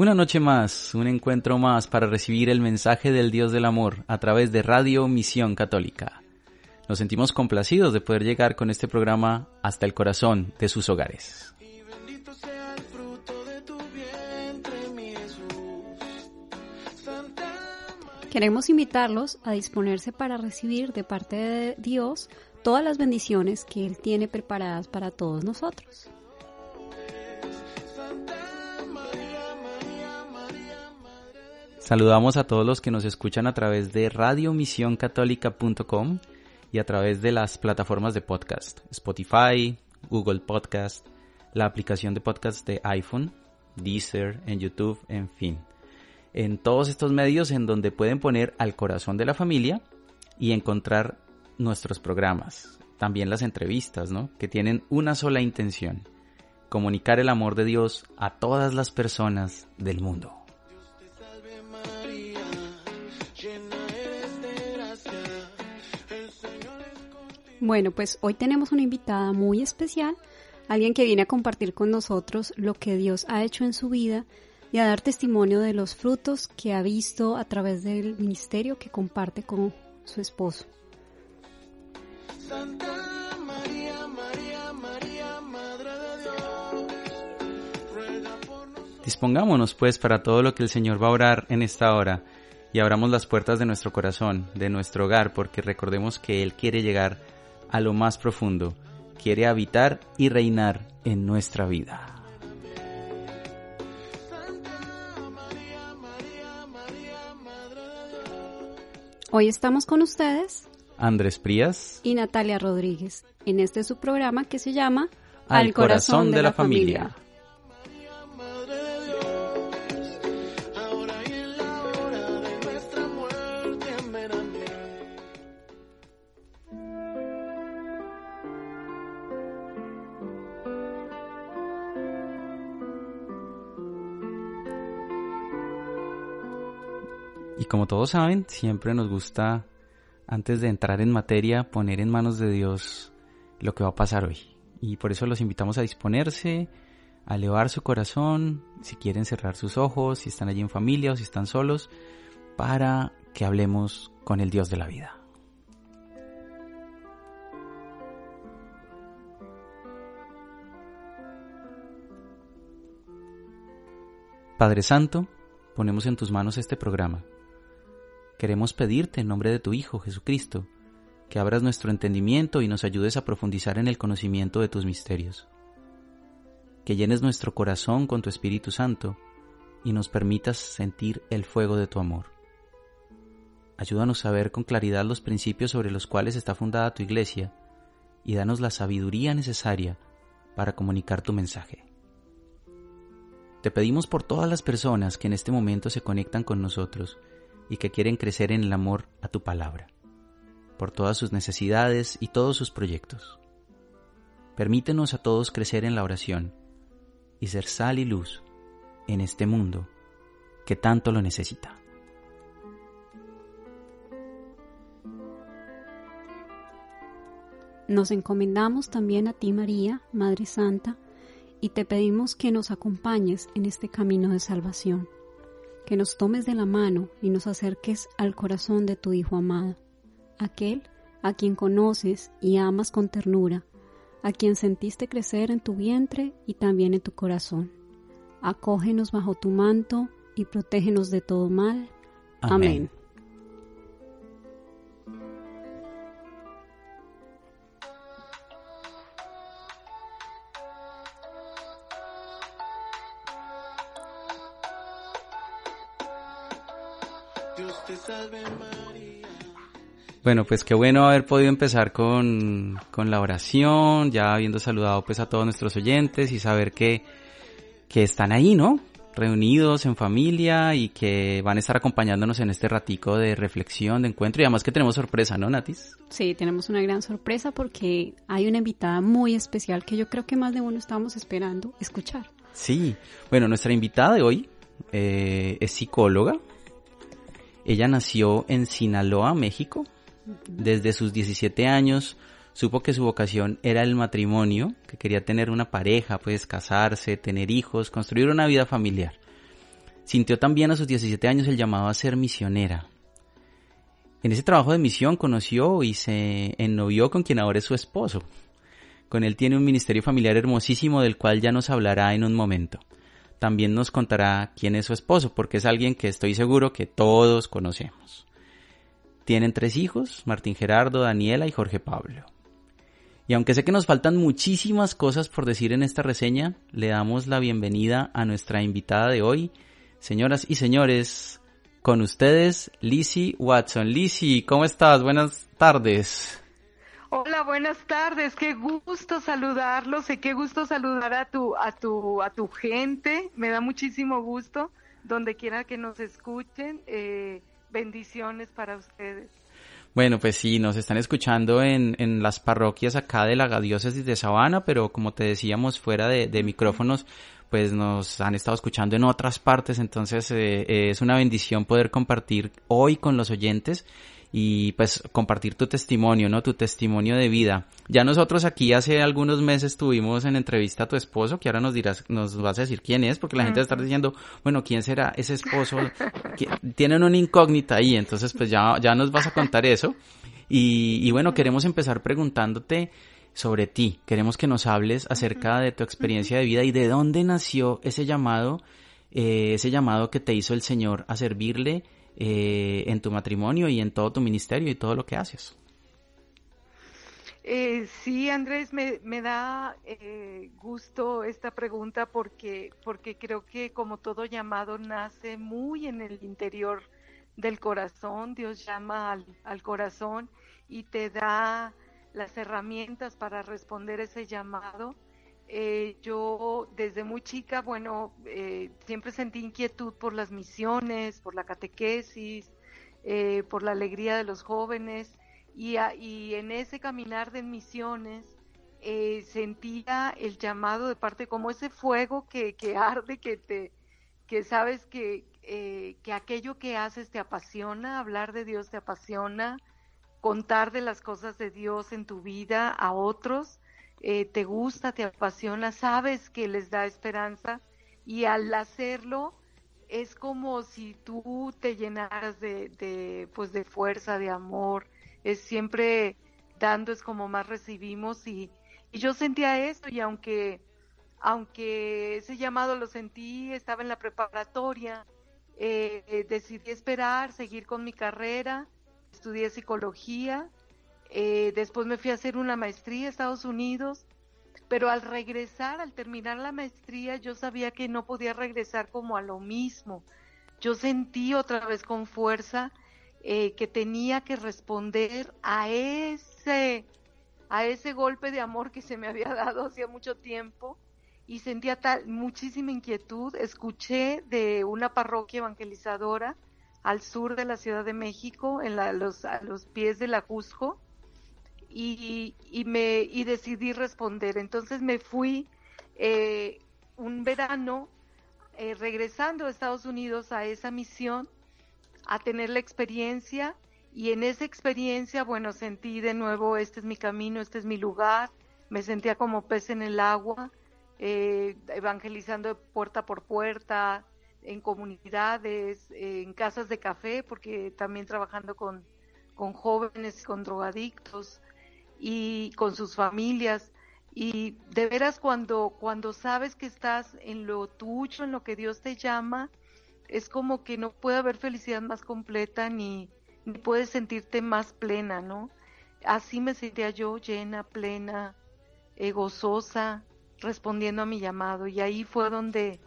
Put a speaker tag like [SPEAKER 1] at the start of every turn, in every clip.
[SPEAKER 1] Una noche más, un encuentro más para recibir el mensaje del Dios del Amor a través de Radio Misión Católica. Nos sentimos complacidos de poder llegar con este programa hasta el corazón de sus hogares.
[SPEAKER 2] Queremos invitarlos a disponerse para recibir de parte de Dios todas las bendiciones que Él tiene preparadas para todos nosotros.
[SPEAKER 1] Saludamos a todos los que nos escuchan a través de radiomisioncatólica.com y a través de las plataformas de podcast, Spotify, Google Podcast, la aplicación de podcast de iPhone, Deezer, en YouTube, en fin. En todos estos medios en donde pueden poner al corazón de la familia y encontrar nuestros programas, también las entrevistas, ¿no? Que tienen una sola intención, comunicar el amor de Dios a todas las personas del mundo.
[SPEAKER 2] Bueno, pues hoy tenemos una invitada muy especial, alguien que viene a compartir con nosotros lo que Dios ha hecho en su vida y a dar testimonio de los frutos que ha visto a través del ministerio que comparte con su esposo.
[SPEAKER 1] Dispongámonos pues para todo lo que el Señor va a orar en esta hora y abramos las puertas de nuestro corazón, de nuestro hogar, porque recordemos que Él quiere llegar a lo más profundo, quiere habitar y reinar en nuestra vida.
[SPEAKER 2] Hoy estamos con ustedes,
[SPEAKER 1] Andrés Prías
[SPEAKER 2] y Natalia Rodríguez, en este su programa que se llama
[SPEAKER 1] Al, corazón, de, la, familia. Y como todos saben, siempre nos gusta, antes de entrar en materia, poner en manos de Dios lo que va a pasar hoy. Y por eso los invitamos a disponerse, a elevar su corazón, si quieren cerrar sus ojos, si están allí en familia o si están solos, para que hablemos con el Dios de la vida. Padre Santo, ponemos en tus manos este programa Queremos pedirte en nombre de tu Hijo Jesucristo, que abras nuestro entendimiento y nos ayudes a profundizar en el conocimiento de tus misterios. Que llenes nuestro corazón con tu Espíritu Santo y nos permitas sentir el fuego de tu amor. Ayúdanos a ver con claridad los principios sobre los cuales está fundada tu iglesia y danos la sabiduría necesaria para comunicar tu mensaje. Te pedimos por todas las personas que en este momento se conectan con nosotros y que quieren crecer en el amor a tu palabra, por todas sus necesidades y todos sus proyectos. Permítenos a todos crecer en la oración y ser sal y luz en este mundo que tanto lo necesita.
[SPEAKER 2] Nos encomendamos también a ti María, Madre Santa, y te pedimos que nos acompañes en este camino de salvación que nos tomes de la mano y nos acerques al corazón de tu Hijo amado, aquel a quien conoces y amas con ternura, a quien sentiste crecer en tu vientre y también en tu corazón. Acógenos bajo tu manto y protégenos de todo mal. Amén.
[SPEAKER 1] Bueno, pues qué bueno haber podido empezar con, con, la oración, ya habiendo saludado pues a todos nuestros oyentes y saber que, que están ahí, ¿no? Reunidos en familia y que van a estar acompañándonos en este ratico de reflexión, de encuentro y además que tenemos sorpresa, ¿no, Natis?
[SPEAKER 2] Sí, tenemos una gran sorpresa porque hay una invitada muy especial que yo creo que más de uno estábamos esperando escuchar.
[SPEAKER 1] Sí, bueno, nuestra invitada de hoy eh, es psicóloga. Ella nació en Sinaloa, México, desde sus 17 años supo que su vocación era el matrimonio, que quería tener una pareja, pues casarse, tener hijos, construir una vida familiar. Sintió también a sus 17 años el llamado a ser misionera. En ese trabajo de misión conoció y se ennovió con quien ahora es su esposo. Con él tiene un ministerio familiar hermosísimo del cual ya nos hablará en un momento. También nos contará quién es su esposo, porque es alguien que estoy seguro que todos conocemos. Tienen tres hijos, Martín Gerardo, Daniela y Jorge Pablo. Y aunque sé que nos faltan muchísimas cosas por decir en esta reseña, le damos la bienvenida a nuestra invitada de hoy. Señoras y señores, con ustedes, Lizzie Watson. Lizzie, ¿cómo estás? Buenas tardes.
[SPEAKER 3] Hola, buenas tardes. Qué gusto saludarlos y qué gusto saludar a tu, a tu, a tu gente. Me da muchísimo gusto donde quiera que nos escuchen. Eh, bendiciones para ustedes.
[SPEAKER 1] Bueno, pues sí, nos están escuchando en, en las parroquias acá de la diócesis de Sabana, pero como te decíamos fuera de, de micrófonos, pues nos han estado escuchando en otras partes, entonces eh, es una bendición poder compartir hoy con los oyentes y pues compartir tu testimonio, ¿no? Tu testimonio de vida. Ya nosotros aquí hace algunos meses tuvimos en entrevista a tu esposo, que ahora nos dirás, nos vas a decir quién es, porque la gente va a estar diciendo, bueno, ¿quién será ese esposo? Tienen una incógnita ahí, entonces pues ya, ya nos vas a contar eso. Y, y bueno, queremos empezar preguntándote sobre ti. Queremos que nos hables acerca de tu experiencia de vida y de dónde nació ese llamado, eh, ese llamado que te hizo el Señor a servirle eh, en tu matrimonio y en todo tu ministerio y todo lo que haces.
[SPEAKER 3] Eh, sí, Andrés, me, da eh, gusto esta pregunta porque, porque creo que como todo llamado nace muy en el interior del corazón, Dios llama al, al corazón y te da las herramientas para responder ese llamado eh, yo desde muy chica, bueno, eh, siempre sentí inquietud por las misiones, por la catequesis, eh, por la alegría de los jóvenes. Y, y en ese caminar de misiones sentía el llamado de parte como ese fuego que, que arde, que te, que sabes que, que aquello que haces te apasiona, hablar de Dios te apasiona, contar de las cosas de Dios en tu vida a otros eh, te gusta, te apasiona, sabes que les da esperanza y al hacerlo es como si tú te llenaras de, pues de fuerza, de amor, es siempre dando es como más recibimos y, yo sentía eso y aunque aunque ese llamado lo sentí, estaba en la preparatoria, eh, eh, decidí esperar, seguir con mi carrera, estudié psicología eh, después me fui a hacer una maestría a Estados Unidos, pero al regresar, al terminar la maestría, yo sabía que no podía regresar como a lo mismo. Yo sentí otra vez con fuerza eh, que tenía que responder a ese, a ese golpe de amor que se me había dado hacía mucho tiempo y sentía tal, muchísima inquietud. Escuché de una parroquia evangelizadora al sur de la Ciudad de México, en los, a los pies de la Cusco, y, y, me, y decidí responder. Entonces me fui eh, un verano eh, regresando a Estados Unidos a esa misión, a tener la experiencia y en esa experiencia, bueno, sentí de nuevo, este es mi camino, este es mi lugar, me sentía como pez en el agua, eh, evangelizando puerta por puerta, en comunidades, en casas de café, porque también trabajando con, con jóvenes, con drogadictos, y con sus familias. Y de veras cuando, cuando sabes que estás en lo tuyo, en lo que Dios te llama, es como que no puede haber felicidad más completa ni, ni puedes sentirte más plena, ¿no? Así me sentía yo llena, plena, eh, gozosa, respondiendo a mi llamado. Y ahí fue donde,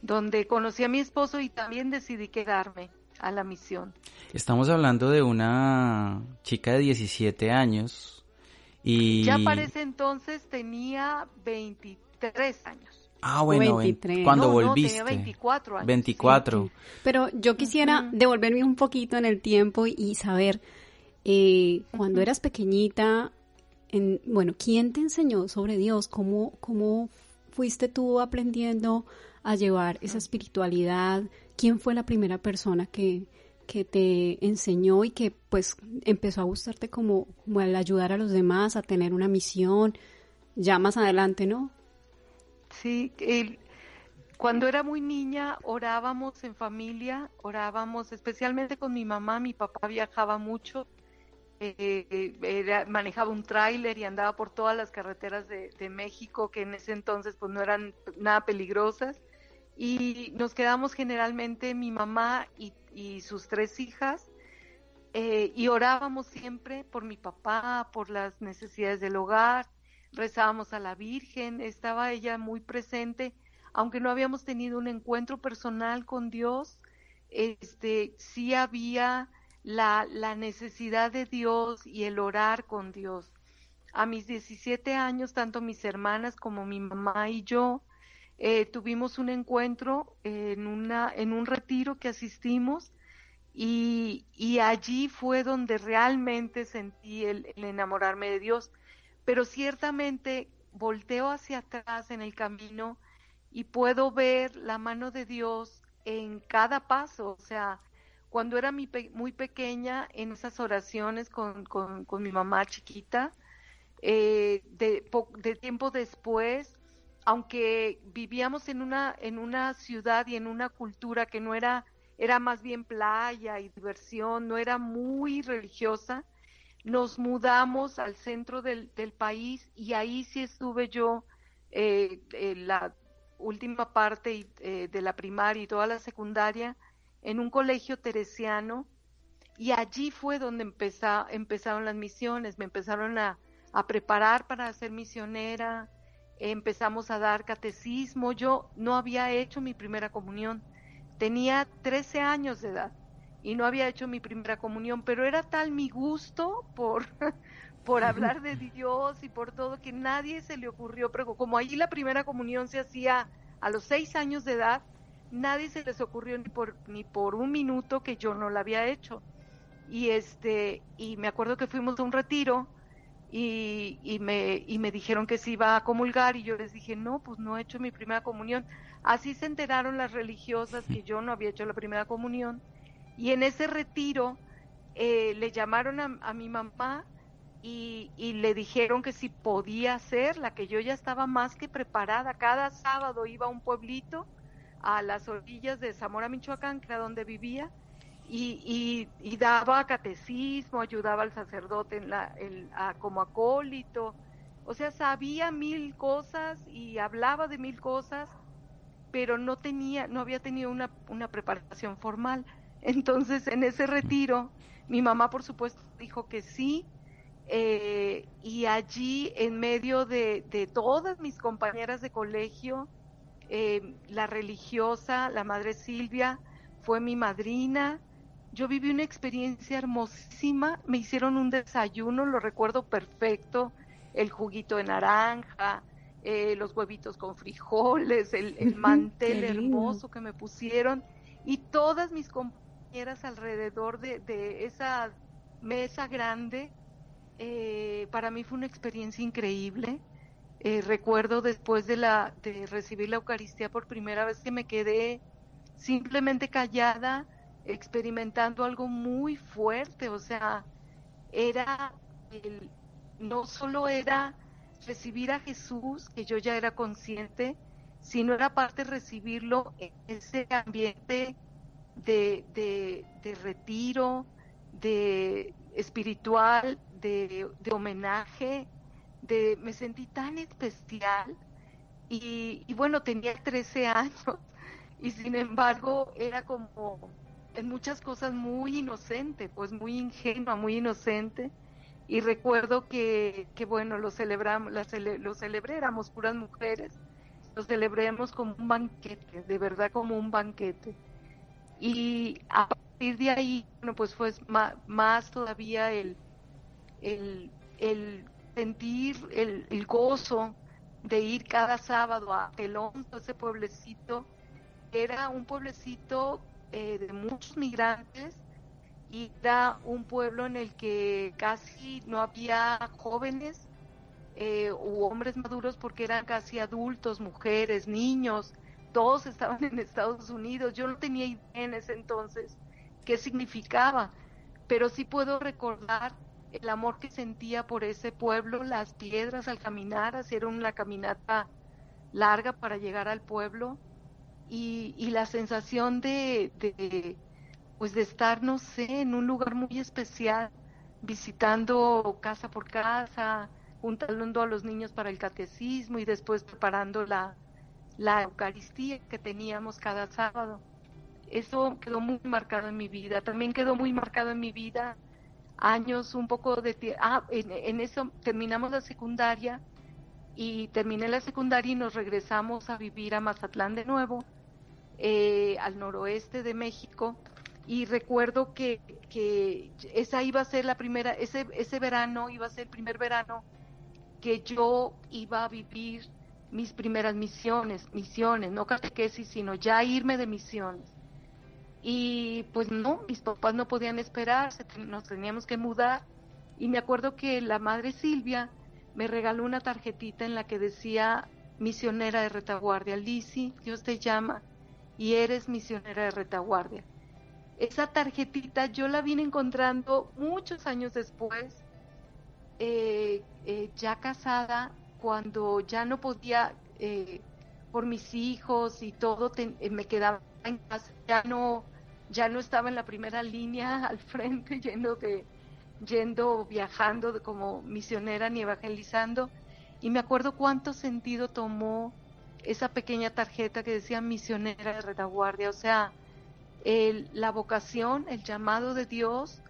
[SPEAKER 3] donde conocí a mi esposo y también decidí quedarme a la misión.
[SPEAKER 1] Estamos hablando de una chica de 17 años y...
[SPEAKER 3] Ya para ese entonces tenía 23 años.
[SPEAKER 1] Ah, bueno, 23. cuando volviste.
[SPEAKER 3] No, tenía 24 años.
[SPEAKER 1] 24.
[SPEAKER 2] Pero yo quisiera devolverme un poquito en el tiempo y saber, eh, cuando eras pequeñita, en, bueno, ¿quién te enseñó sobre Dios? ¿Cómo, ¿Cómo fuiste tú aprendiendo a llevar esa espiritualidad? ¿Quién fue la primera persona que, que te enseñó y que pues empezó a gustarte como, como ayudar a los demás, a tener una misión, ya más adelante, ¿no?
[SPEAKER 3] Sí, cuando era muy niña orábamos en familia, orábamos especialmente con mi mamá, mi papá viajaba mucho, eh, manejaba un tráiler y andaba por todas las carreteras de, de, México que en ese entonces pues no eran nada peligrosas y nos quedamos generalmente mi mamá y, sus tres hijas eh, y orábamos siempre por mi papá, por las necesidades del hogar, rezábamos a la Virgen, estaba ella muy presente, aunque no habíamos tenido un encuentro personal con Dios, este sí había la, la necesidad de Dios y el orar con Dios. A mis 17 años, tanto mis hermanas como mi mamá y yo eh, tuvimos un encuentro en, una, en un retiro que asistimos y, allí fue donde realmente sentí el, enamorarme de Dios. Pero ciertamente volteo hacia atrás en el camino y puedo ver la mano de Dios en cada paso. O sea, cuando era muy pequeña, en esas oraciones con, con, mi mamá chiquita, eh, de, de tiempo después, aunque vivíamos en una, en una ciudad y en una cultura que no era, era más bien playa y diversión, no era muy religiosa, nos mudamos al centro del, del país y ahí sí estuve yo eh, la última parte eh, de la primaria y toda la secundaria en un colegio teresiano y allí fue donde empezaron las misiones, me empezaron a, a preparar para ser misionera, empezamos a dar catecismo. Yo no había hecho mi primera comunión. Tenía 13 años de edad y no había hecho mi primera comunión, pero era tal mi gusto por, por hablar de Dios y por todo que nadie se le ocurrió, pero como allí la primera comunión se hacía a los seis años de edad, nadie se les ocurrió ni por, ni por un minuto que yo no la había hecho. Y este, y me acuerdo que fuimos a un retiro, y, y, me, y me dijeron que se iba a comulgar y yo les dije, no, pues no he hecho mi primera comunión. Así se enteraron las religiosas que yo no había hecho la primera comunión. Y en ese retiro eh, le llamaron a, mi mamá y, y, le dijeron que si podía hacerla, que yo ya estaba más que preparada. Cada sábado iba a un pueblito a las orillas de Zamora, Michoacán, que era donde vivía, y, y, daba catecismo, ayudaba al sacerdote en la, como acólito, o sea, sabía mil cosas y hablaba de mil cosas, pero no tenía, no había tenido una, una preparación formal. Entonces, en ese retiro, mi mamá, por supuesto, dijo que sí, eh, y allí, en medio de, de, todas mis compañeras de colegio, eh, la religiosa, la madre Silvia, fue mi madrina, yo viví una experiencia hermosísima, me hicieron un desayuno, lo recuerdo perfecto, el juguito de naranja, eh, los huevitos con frijoles, el, mantel hermoso que me pusieron y todas mis compañeras alrededor de, esa mesa grande, eh, para mí fue una experiencia increíble. Eh, recuerdo después de, la, de recibir la Eucaristía por primera vez que me quedé simplemente callada, experimentando algo muy fuerte, o sea, era el, no solo era recibir a Jesús, que yo ya era consciente, sino era parte de recibirlo en ese ambiente de, de, retiro, de espiritual, de, de, homenaje, de me sentí tan especial. Y, y bueno, tenía 13 años y sin embargo era como en muchas cosas muy inocente, pues muy ingenua, muy inocente. Y recuerdo que, que bueno, lo celebramos, lo celebré, puras mujeres, lo celebremos como un banquete, de verdad como un banquete. Y a partir de ahí, bueno, pues fue más, todavía el, el, el sentir el, el, gozo de ir cada sábado a Telón, ese pueblecito. Era un pueblecito eh, de muchos migrantes y era un pueblo en el que casi no había jóvenes eh, u hombres maduros porque eran casi adultos, mujeres, niños, todos estaban en Estados Unidos. Yo no tenía idea en ese entonces qué significaba, pero sí puedo recordar el amor que sentía por ese pueblo, las piedras al caminar, hacer una caminata larga para llegar al pueblo y, y la sensación de, de, pues de estar, no sé, en un lugar muy especial, visitando casa por casa, juntando a los niños para el catecismo y después preparando la, Eucaristía que teníamos cada sábado. Eso quedó muy marcado en mi vida. También quedó muy marcado en mi vida años, un poco de tiempo. Ah, en, eso terminamos la secundaria y terminé la secundaria y nos regresamos a vivir a Mazatlán de nuevo, eh, al noroeste de México. Y recuerdo que, que esa iba a ser la primera, ese, ese verano iba a ser el primer verano que yo iba a vivir mis primeras misiones, misiones, no catequesis, sino ya irme de misiones. Y pues no, mis papás no podían esperar, nos teníamos que mudar. Y me acuerdo que la madre Silvia me regaló una tarjetita en la que decía misionera de retaguardia. Lisi, Dios te llama y eres misionera de retaguardia. Esa tarjetita yo la vine encontrando muchos años después eh, eh, ya casada, cuando ya no podía, eh, por mis hijos y todo, me quedaba en casa, ya no, ya no estaba en la primera línea al frente, yendo de, yendo, viajando como misionera ni evangelizando. Y me acuerdo cuánto sentido tomó esa pequeña tarjeta que decía misionera de retaguardia. O sea, la vocación, el llamado de Dios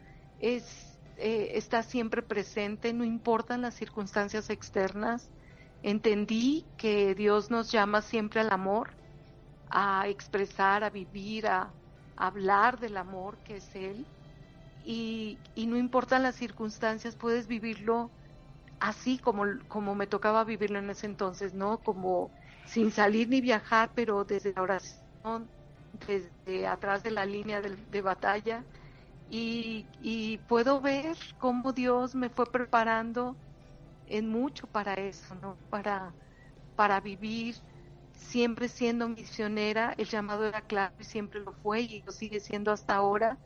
[SPEAKER 3] es eh, está siempre presente, no importan las circunstancias externas. Entendí que Dios nos llama siempre al amor, a expresar, a vivir, a, hablar del amor que es Él. Y, no importan las circunstancias, puedes vivirlo así como, como me tocaba vivirlo en ese entonces, ¿no? Como sin salir ni viajar, pero desde la oración, desde atrás de la línea de batalla, y, puedo ver cómo Dios me fue preparando en mucho para eso, ¿no? Para, para vivir siempre siendo misionera, el llamado era claro y siempre lo fue y lo sigue siendo hasta ahora,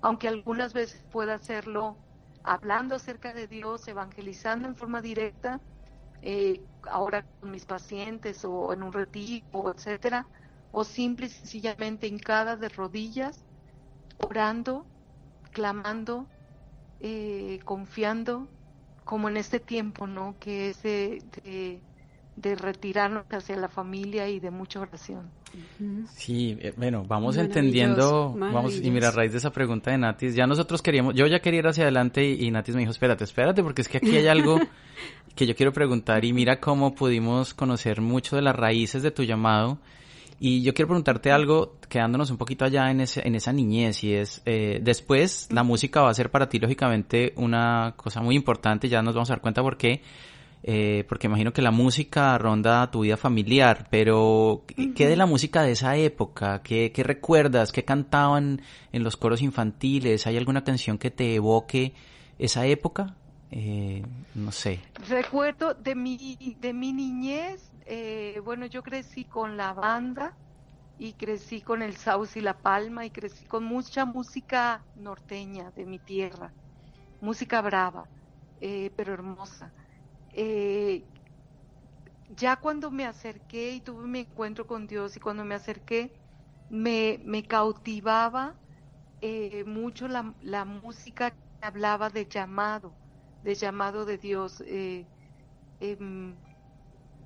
[SPEAKER 3] aunque algunas veces pueda hacerlo hablando acerca de Dios, evangelizando en forma directa, eh, ahora con mis pacientes o en un retiro, etcétera, o simple y sencillamente hincada de rodillas, orando clamando, eh, confiando, como en este tiempo, ¿no? Que es de, retirarnos hacia la familia y de mucha oración.
[SPEAKER 1] Sí, eh, bueno, vamos entendiendo, vamos, y mira, a raíz de esa pregunta de Natis, ya nosotros queríamos, yo ya quería ir hacia adelante y, y Natis me dijo, espérate, espérate, porque es que aquí hay algo que yo quiero preguntar y mira cómo pudimos conocer mucho de las raíces de tu llamado. Y yo quiero preguntarte algo, quedándonos un poquito allá en, ese, en esa niñez, y es, eh, después la música va a ser para ti, lógicamente, una cosa muy importante, ya nos vamos a dar cuenta por qué, eh, porque imagino que la música ronda tu vida familiar, pero ¿qué de la música de esa época? ¿Qué, qué recuerdas? ¿Qué cantaban en los coros infantiles? ¿Hay alguna canción que te evoque esa época? Eh, no sé.
[SPEAKER 3] Recuerdo de mi, de mi niñez, eh, bueno, yo crecí con la banda y crecí con el Saus y la Palma y crecí con mucha música norteña de mi tierra, música brava, eh, pero hermosa. Eh, ya cuando me acerqué y tuve mi encuentro con Dios y cuando me acerqué, me, me cautivaba mucho la, la, música que hablaba de llamado, de llamado de Dios. Em,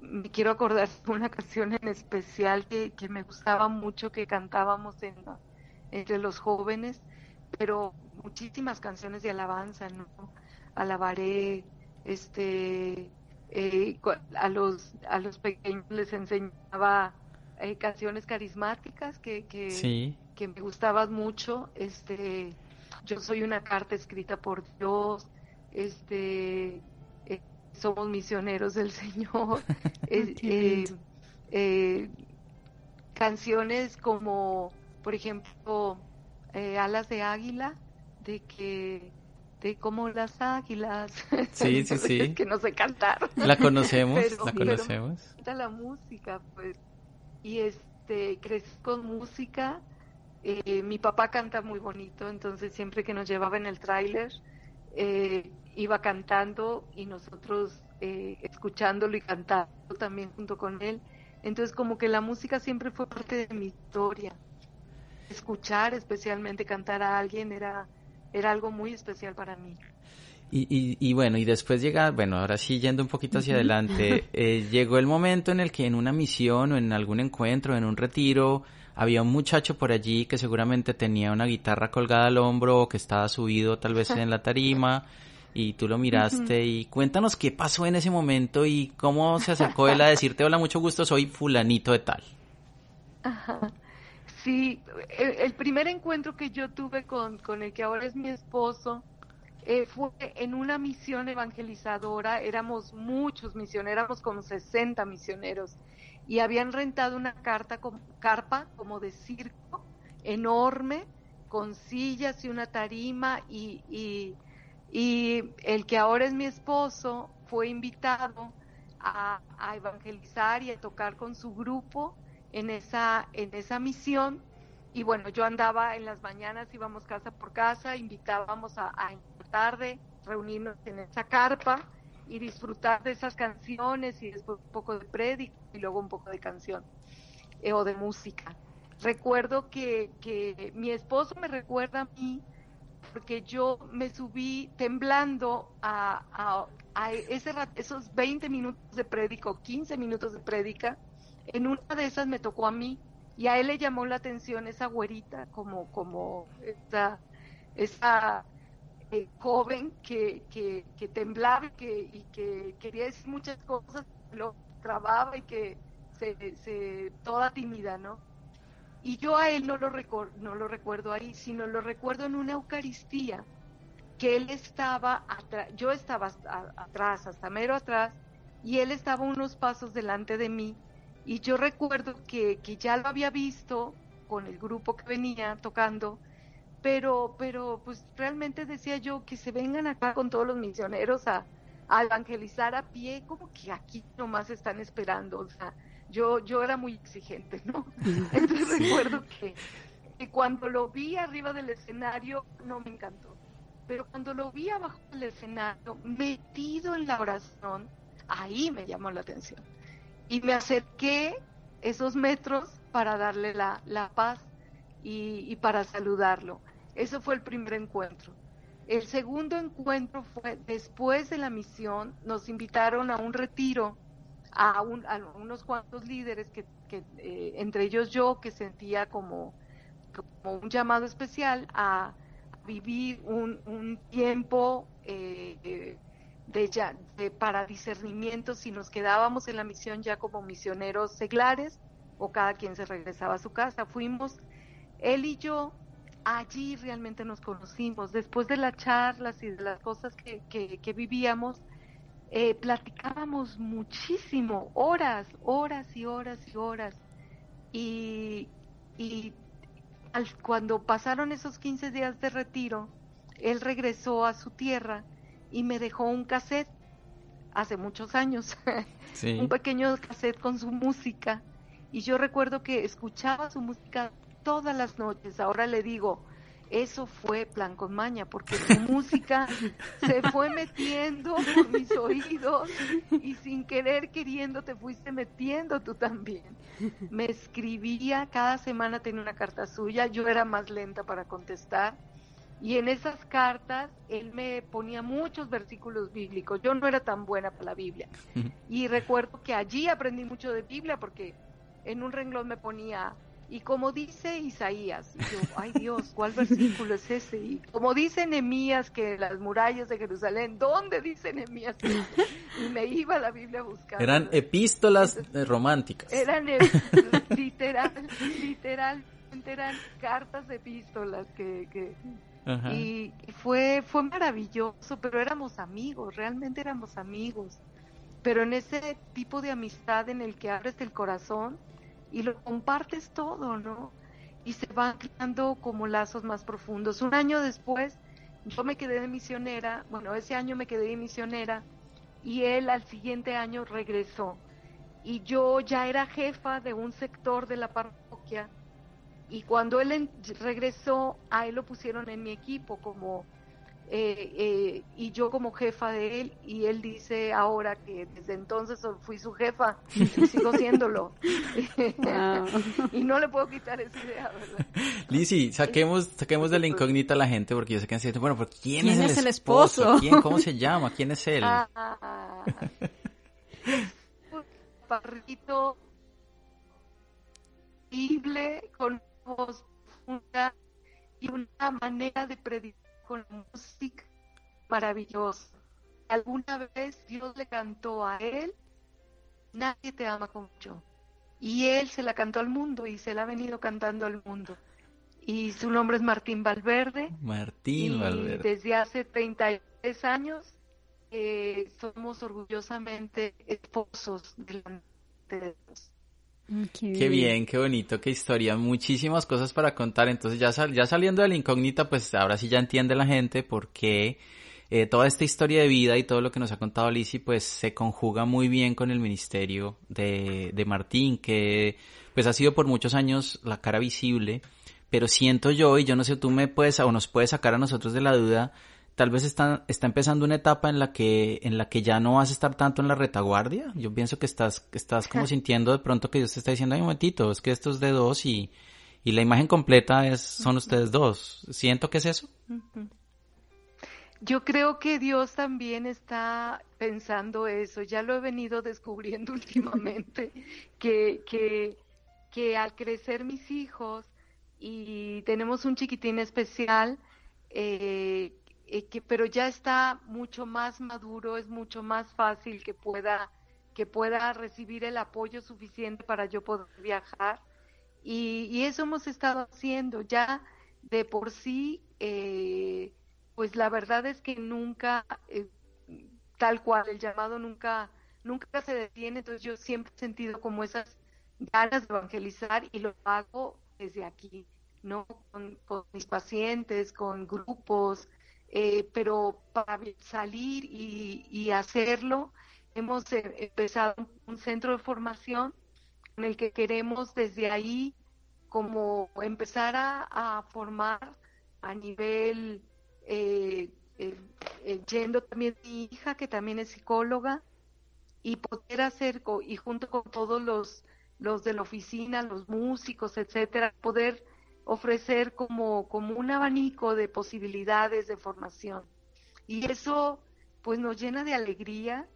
[SPEAKER 3] me quiero acordar de una canción en especial que, me gustaba mucho, que cantábamos en, entre los jóvenes, pero muchísimas canciones de alabanza, ¿no? Alabaré, este, eh, a los a los pequeños les enseñaba eh, canciones carismáticas que, que, que me gustaban mucho. Este, yo soy una carta escrita por Dios, este, eh, somos misioneros del Señor. Eh, canciones como, por ejemplo, Alas de Águila, de que de como las águilas.
[SPEAKER 1] Sí, sí, sí.
[SPEAKER 3] que no sé cantar.
[SPEAKER 1] La conocemos, la conocemos.
[SPEAKER 3] la música, pues. Y este, crecí con música. Eh, mi papá canta muy bonito, entonces siempre que nos llevaba en el tráiler, eh, iba cantando y nosotros eh, escuchándolo y cantando también junto con él. Entonces como que la música siempre fue parte de mi historia. Escuchar, especialmente cantar a alguien, era era algo muy especial para mí.
[SPEAKER 1] Y, y, bueno, y después llega, bueno, ahora sí yendo un poquito hacia adelante, eh, llegó el momento en el que en una misión o en algún encuentro, en un retiro, había un muchacho por allí que seguramente tenía una guitarra colgada al hombro o que estaba subido tal vez en la tarima y tú lo miraste y cuéntanos qué pasó en ese momento y cómo se acercó él a decirte hola, mucho gusto, soy fulanito de tal.
[SPEAKER 3] Ajá. Sí, el, primer encuentro que yo tuve con, con el que ahora es mi esposo eh, fue en una misión evangelizadora, éramos muchos misioneros, éramos como 60 misioneros, y habían rentado una carta carpa como de circo enorme, con sillas y una tarima, y, y, y el que ahora es mi esposo fue invitado a, a evangelizar y a tocar con su grupo en esa, en esa misión. Y bueno, yo andaba en las mañanas, íbamos casa por casa, invitábamos a, a tarde reunirnos en esa carpa y disfrutar de esas canciones y después un poco de prédica y luego un poco de canción eh, o de música. Recuerdo que, que mi esposo me recuerda a mí porque yo me subí temblando a, a, ese, esos 20 minutos de prédica o 15 minutos de prédica en una de esas me tocó a mí y a él le llamó la atención esa güerita, como, como esa, esa eh, joven que, que, que temblaba que, y que quería decir muchas cosas, lo trababa y que se, se toda tímida, ¿no? Y yo a él no lo, no lo recuerdo ahí, sino lo recuerdo en una Eucaristía, que él estaba atrás, yo estaba atrás, hasta mero atrás, y él estaba unos pasos delante de mí, y yo recuerdo que, que ya lo había visto con el grupo que venía tocando, pero, pero pues realmente decía yo que se vengan acá con todos los misioneros a, evangelizar a pie, como que aquí nomás están esperando, o sea, yo, yo era muy exigente, ¿no? Entonces recuerdo que, que, cuando lo vi arriba del escenario no me encantó, pero cuando lo vi abajo del escenario, metido en la oración, ahí me llamó la atención y me acerqué esos metros para darle la, la paz y, para saludarlo. Eso fue el primer encuentro. El segundo encuentro fue después de la misión, nos invitaron a un retiro a, unos cuantos líderes, que, que eh, entre ellos yo, que sentía como, como un llamado especial a, vivir un, un tiempo eh, eh de ya, de, para discernimiento si nos quedábamos en la misión ya como misioneros seglares o cada quien se regresaba a su casa. Fuimos, él y yo, allí realmente nos conocimos. Después de las charlas y de las cosas que, que, vivíamos, eh, platicábamos muchísimo, horas, horas y horas y horas. Y, y al, cuando pasaron esos 15 días de retiro, él regresó a su tierra y me dejó un cassette hace muchos años, un pequeño cassette con su música. Y yo recuerdo que escuchaba su música todas las noches. Ahora le digo, eso fue plan con maña, porque su música se fue metiendo por mis oídos y sin querer queriendo te fuiste metiendo tú también. Me escribía, cada semana tenía una carta suya, yo era más lenta para contestar y en esas cartas él me ponía muchos versículos bíblicos. Yo no era tan buena para la Biblia. Y recuerdo que allí aprendí mucho de Biblia porque en un renglón me ponía, y como dice Isaías, y yo, ay Dios, ¿cuál versículo es ese? Y como dice Nehemías que las murallas de Jerusalén, ¿dónde dice Nehemías? Y me iba a la Biblia a buscar.
[SPEAKER 1] Eran epístolas románticas.
[SPEAKER 3] Eran literal, literal realmente eran cartas epístolas que, que y fue fue maravilloso, pero éramos amigos, realmente éramos amigos. Pero en ese tipo de amistad en el que abres el corazón y lo compartes todo, ¿no? Y se van creando como lazos más profundos. Un año después, yo me quedé de misionera, bueno, ese año me quedé de misionera y él al siguiente año regresó. Y yo ya era jefa de un sector de la parroquia y cuando él regresó, a él lo pusieron en mi equipo como eh, eh, y yo como jefa de él y él dice ahora que desde entonces fui su jefa y sigo siéndolo. Y no le puedo quitar esa idea ¿verdad?
[SPEAKER 1] Lizzy saquemos saquemos de la incógnita a la gente porque yo sé que han sido bueno quién, es, el, esposo? ¿Quién, cómo se llama quién es él ah,
[SPEAKER 3] un parrito con voz profunda y una manera de predicar con música maravillosa. Alguna vez Dios le cantó a él, nadie te ama como yo. Y él se la cantó al mundo y se la ha venido cantando al mundo. Y su nombre es Martín Valverde.
[SPEAKER 1] Martín y Valverde.
[SPEAKER 3] Desde hace 33 años eh, somos orgullosamente esposos de Dios.
[SPEAKER 1] Qué, bien. qué bonito, qué historia. Muchísimas cosas para contar. Entonces ya, ya saliendo de la incógnita, pues ahora sí ya entiende la gente por qué eh, toda esta historia de vida y todo lo que nos ha contado Lizzy, pues se conjuga muy bien con el ministerio de, de Martín, que pues ha sido por muchos años la cara visible. Pero siento yo, y yo no sé, tú me puedes o nos puedes sacar a nosotros de la duda, tal vez está, está empezando una etapa en la que en la que ya no vas a estar tanto en la retaguardia. Yo pienso que estás estás como sintiendo de pronto que Dios te está diciendo, "Ay, un momentito, es que esto es de dos y y la imagen completa es son ustedes dos." Siento que es eso.
[SPEAKER 3] Yo creo que Dios también está pensando eso. Ya lo he venido descubriendo últimamente que que que al crecer mis hijos y tenemos un chiquitín especial eh, eh, que, pero ya está mucho más maduro, es mucho más fácil que pueda, que pueda recibir el apoyo suficiente para yo poder viajar. Y, eso hemos estado haciendo ya de por sí, eh, pues la verdad es que nunca, eh, tal cual, el llamado nunca, nunca se detiene, entonces yo siempre he sentido como esas ganas de evangelizar y lo hago desde aquí, ¿no? Con mis pacientes, con grupos, eh, pero para salir y, hacerlo hemos eh, empezado un centro de formación en el que queremos desde ahí como empezar a, formar a nivel eh, yendo también mi hija que también es psicóloga y poder hacer y junto con todos los los de la oficina los músicos etcétera poder ofrecer como, como un abanico de posibilidades de formación. Y eso pues nos llena de alegría.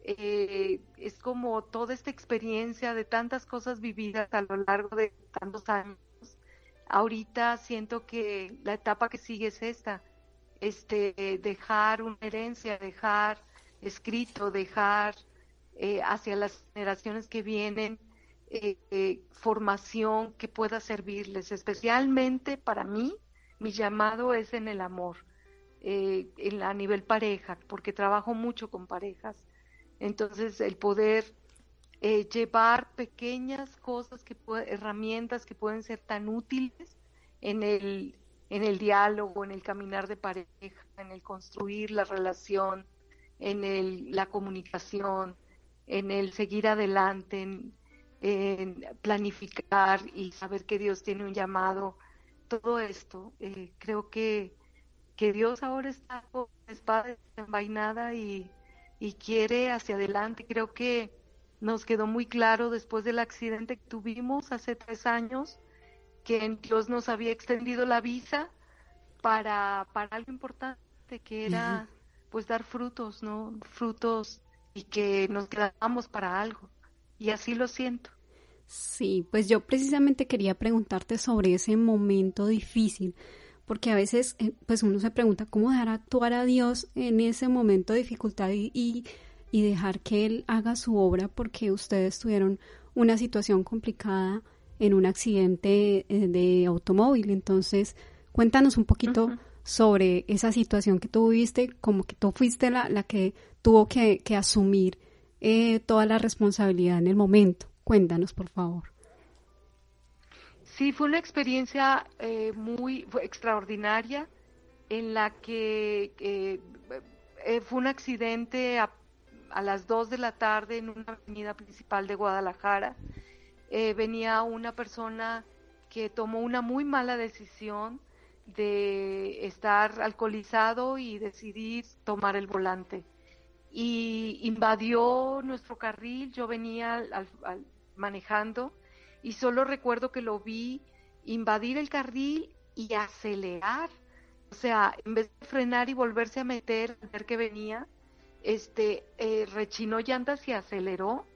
[SPEAKER 3] Eh, es como toda esta experiencia de tantas cosas vividas a lo largo de tantos años. Ahorita siento que la etapa que sigue es esta, este, dejar una herencia, dejar escrito, dejar eh, hacia las generaciones que vienen eh, eh, formación que pueda servirles, especialmente para mí, mi llamado es en el amor, eh, en, a nivel pareja, porque trabajo mucho con parejas. Entonces, el poder llevar pequeñas cosas, que herramientas que pueden ser tan útiles en el, en el diálogo, en el caminar de pareja, en el construir la relación, en el, la comunicación, en el seguir adelante, en planificar y saber que Dios tiene un llamado, todo esto, eh, creo que, que Dios ahora está con la espada envainada y, y quiere hacia adelante. Creo que nos quedó muy claro después del accidente que tuvimos hace tres años que Dios nos había extendido la visa para, para algo importante que era pues dar frutos, ¿no? Frutos y que nos quedamos para algo. Y así lo siento.
[SPEAKER 2] Sí, pues yo precisamente quería preguntarte sobre ese momento difícil, porque a veces eh, pues uno se pregunta cómo dejar actuar a Dios en ese momento de dificultad y, y, dejar que Él haga su obra porque ustedes tuvieron una situación complicada en un accidente eh, de automóvil. Entonces, cuéntanos un poquito sobre esa situación que tú viviste, como que tú fuiste la, la que tuvo que, asumir eh, toda la responsabilidad en el momento. Cuéntanos, por favor.
[SPEAKER 3] Sí, fue una experiencia eh, muy extraordinaria en la que eh, fue un accidente a, las 2 de la tarde en una avenida principal de Guadalajara. venía una persona que tomó una muy mala decisión de estar alcoholizado y decidir tomar el volante. Y invadió nuestro carril, yo venía manejando y solo recuerdo que lo vi invadir el carril y acelerar. O sea, en vez de frenar y volverse a meter, ver que venía, este, eh, rechinó llantas y aceleró.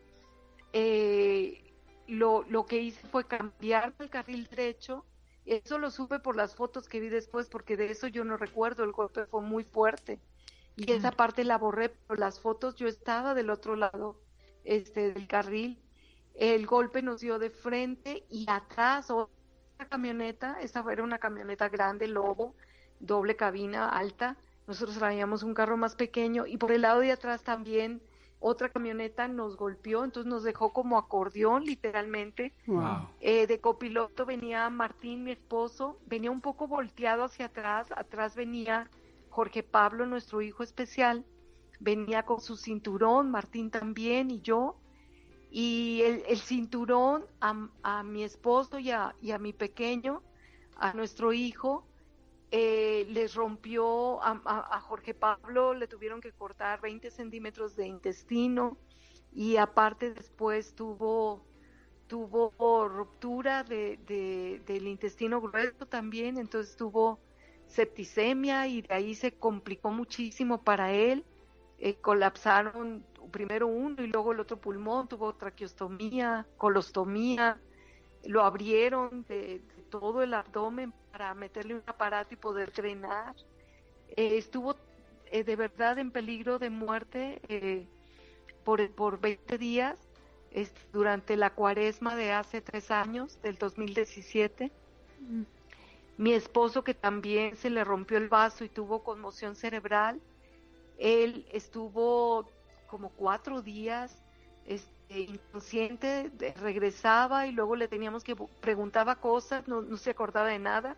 [SPEAKER 3] Eh, lo, lo que hice fue cambiar el carril derecho eso lo supe por las fotos que vi después, porque de eso yo no recuerdo, el golpe fue muy fuerte. Y esa parte la borré, pero las fotos yo estaba del otro lado este, del carril. El golpe nos dio de frente y atrás otra camioneta, esa era una camioneta grande, lobo, doble cabina, alta. Nosotros traíamos un carro más pequeño y por el lado de atrás también otra camioneta nos golpeó, entonces nos dejó como acordeón literalmente. Eh, de copiloto venía Martín, mi esposo, venía un poco volteado hacia atrás, atrás venía Jorge Pablo, nuestro hijo especial, venía con su cinturón, Martín también y yo, y el, cinturón a, mi esposo y a, y a mi pequeño, a nuestro hijo, eh, les rompió a, Jorge Pablo, le tuvieron que cortar 20 centímetros de intestino y aparte después tuvo, tuvo ruptura de, del intestino grueso también, entonces tuvo septicemia y de ahí se complicó muchísimo para él. Eh, colapsaron primero uno y luego el otro pulmón, tuvo traqueostomía, colostomía, lo abrieron de todo el abdomen para meterle un aparato y poder drenar. Eh, estuvo eh, de verdad en peligro de muerte eh, por, por 20 días durante la cuaresma de hace tres años, del 2017. Mm. Mi esposo, que también se le rompió el vaso y tuvo conmoción cerebral, él estuvo como cuatro días este, inconsciente, regresaba y luego le teníamos que preguntaba cosas, no, no se acordaba de nada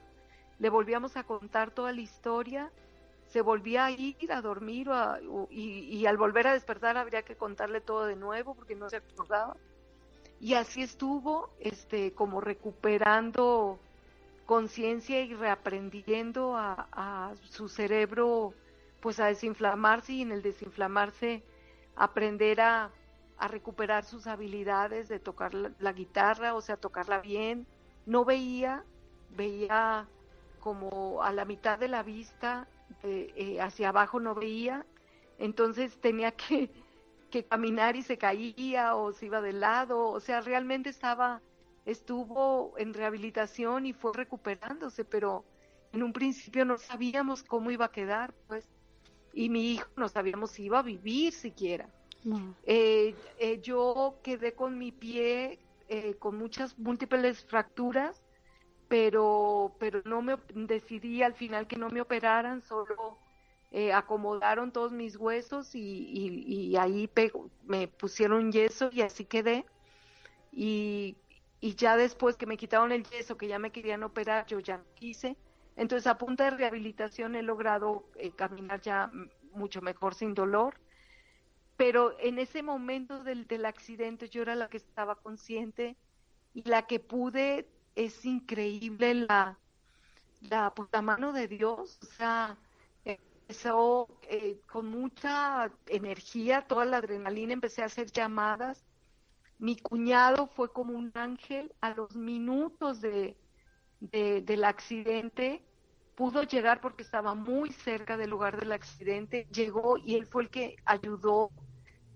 [SPEAKER 3] le volvíamos a contar toda la historia, se volvía a ir a dormir y, al volver a despertar habría que contarle todo de nuevo porque no se acordaba. Y así estuvo, este, como recuperando conciencia y reaprendiendo a, su cerebro, pues a desinflamarse y en el desinflamarse aprender a, recuperar sus habilidades de tocar la, guitarra, o sea, tocarla bien. No veía, veía como a la mitad de la vista, eh, hacia abajo no veía, entonces tenía que, que caminar y se caía o se iba de lado, o sea, realmente estaba, estuvo en rehabilitación y fue recuperándose, pero en un principio no sabíamos cómo iba a quedar, pues, y mi hijo no sabíamos si iba a vivir siquiera. Eh, eh, yo quedé con mi pie con muchas múltiples fracturas pero, pero no me decidí al final que no me operaran, solo eh, acomodaron todos mis huesos y, ahí me pusieron yeso y así quedé. Y, ya después que me quitaron el yeso, que ya me querían operar, yo ya no quise. Entonces a punta de rehabilitación he logrado eh, caminar ya mucho mejor sin dolor. Pero en ese momento del, del accidente yo era la que estaba consciente y la que pude es increíble la, la, mano de Dios, o sea, empezó eh, con mucha energía, toda la adrenalina, empecé a hacer llamadas. Mi cuñado fue como un ángel a los minutos de, del accidente, pudo llegar porque estaba muy cerca del lugar del accidente, llegó y él fue el que ayudó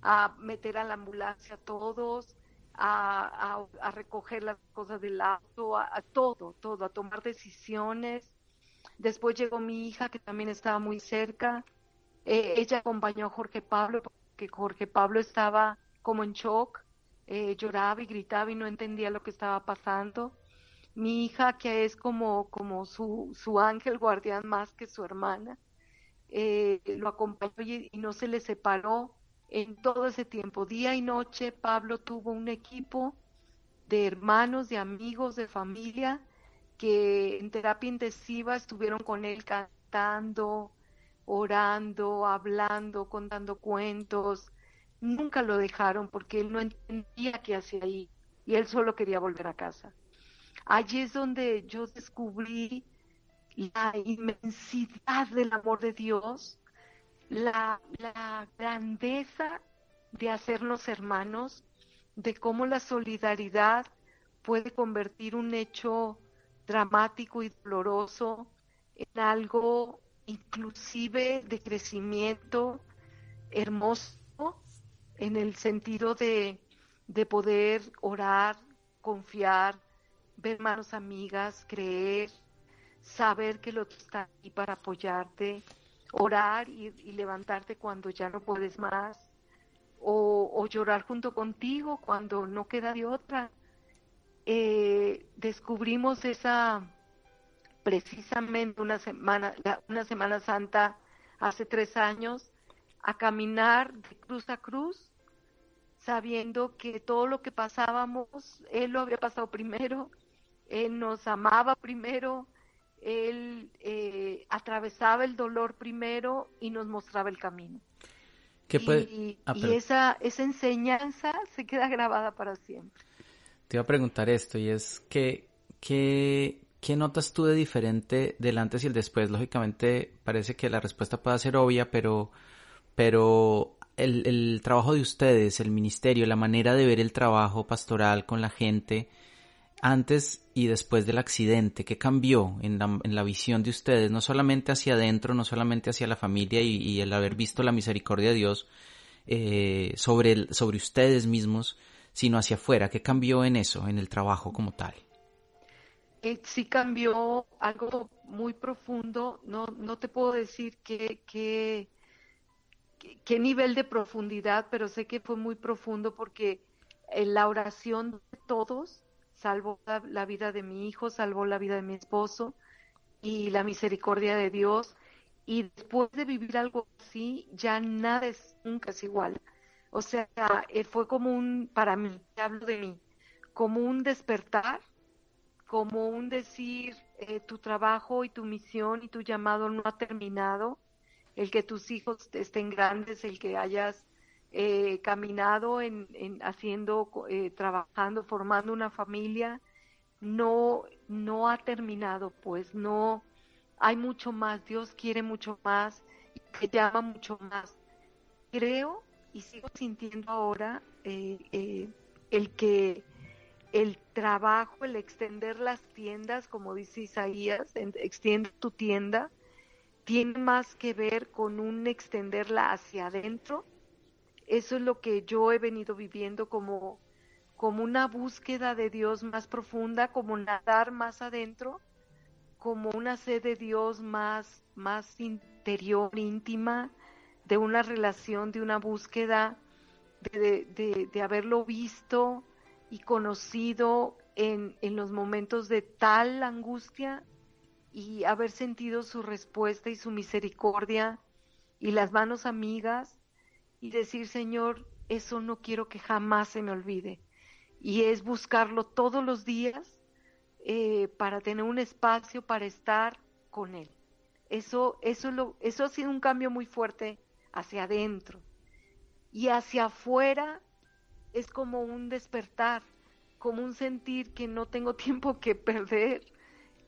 [SPEAKER 3] a meter a la ambulancia a todos, a, recoger las cosas del auto, a, todo, todo, a tomar decisiones. Después llegó mi hija, que también estaba muy cerca. Eh, ella acompañó a Jorge Pablo, porque Jorge Pablo estaba como en shock. eh, lloraba y gritaba y no entendía lo que estaba pasando. Mi hija, que es como, como su, su ángel guardián más que su hermana, eh, lo acompañó y, no se le separó en todo ese tiempo, día y noche. Pablo tuvo un equipo de hermanos, de amigos, de familia que en terapia intensiva estuvieron con él cantando, orando, hablando, contando cuentos. Nunca lo dejaron porque él no entendía qué hacía ahí y él solo quería volver a casa. Allí es donde yo descubrí la inmensidad del amor de Dios, la, la grandeza de hacernos hermanos, de cómo la solidaridad puede convertir un hecho dramático y doloroso en algo inclusive de crecimiento hermoso en el sentido de, de poder orar, confiar, ver manos amigas, creer, saber que el otro está ahí para apoyarte, orar y, levantarte cuando ya no puedes más, o, llorar junto contigo cuando no queda de otra. Eh, descubrimos esa precisamente una semana, una Semana Santa hace tres años, a caminar de cruz a cruz, sabiendo que todo lo que pasábamos, Él lo había pasado primero, Él nos amaba primero, Él eh, atravesaba el dolor primero y nos mostraba el camino. y, ah, esa, esa enseñanza se queda grabada para siempre.
[SPEAKER 1] Te iba a preguntar esto y es que, que ¿Qué notas tú de diferente del antes y el después? Lógicamente parece que la respuesta puede ser obvia, pero, pero el, trabajo de ustedes, el ministerio, la manera de ver el trabajo pastoral con la gente antes y después del accidente, ¿qué cambió en la, visión de ustedes? No solamente hacia adentro, no solamente hacia la familia y, el haber visto la misericordia de Dios eh, sobre, sobre ustedes mismos, sino hacia afuera. ¿Qué cambió en eso, en el trabajo como tal?
[SPEAKER 3] sí cambió algo muy profundo. No, no te puedo decir qué, qué, qué nivel de profundidad, pero sé que fue muy profundo porque la oración de todos salvó la, vida de mi hijo, salvó la vida de mi esposo y la misericordia de Dios. Y después de vivir algo así, ya nada es nunca es igual. O sea, eh, fue como un, para mí, hablo de mí, como un despertar como un decir, eh, tu trabajo y tu misión y tu llamado no ha terminado, el que tus hijos estén grandes, el que hayas eh, caminado en, haciendo, eh, trabajando, formando una familia, no, no ha terminado, pues no, hay mucho más, Dios quiere mucho más te llama mucho más. Creo y sigo sintiendo ahora el que el trabajo, el extender las tiendas, como dice Isaías, extiende tu tienda, tiene más que ver con un extenderla hacia adentro. Eso es lo que yo he venido viviendo como, como una búsqueda de Dios más profunda, como nadar más adentro, como una sed de Dios más, más interior, íntima, de una relación, de una búsqueda, de, de, de haberlo visto, y conocido en, en los momentos de tal angustia y haber sentido su respuesta y su misericordia y las manos amigas y decir, Señor, eso no quiero que jamás se me olvide. Y es buscarlo todos los días eh, para tener un espacio para estar con Él. Eso, eso, eso ha sido un cambio muy fuerte hacia adentro. Y hacia afuera es como un despertar, como un sentir que no tengo tiempo que perder,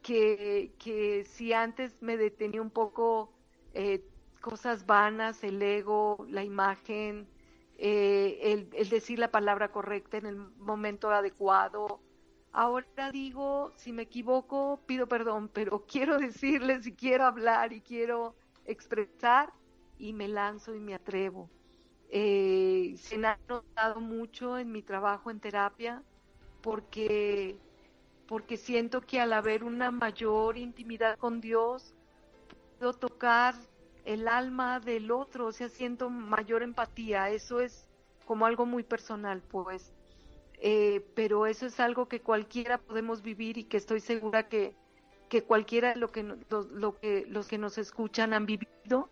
[SPEAKER 3] que, que si antes me detenía un poco eh, cosas vanas, el ego, la imagen, eh, el, decir la palabra correcta en el momento adecuado. Ahora digo, si me equivoco, pido perdón, pero quiero decirles y quiero hablar y quiero expresar y me lanzo y me atrevo. Eh, se ha notado mucho en mi trabajo en terapia porque, porque siento que al haber una mayor intimidad con Dios, puedo tocar el alma del otro, o sea, siento mayor empatía. Eso es como algo muy personal, pues. eh, pero eso es algo que cualquiera podemos vivir y que estoy segura que, que cualquiera lo que, lo, que los que nos escuchan han vivido,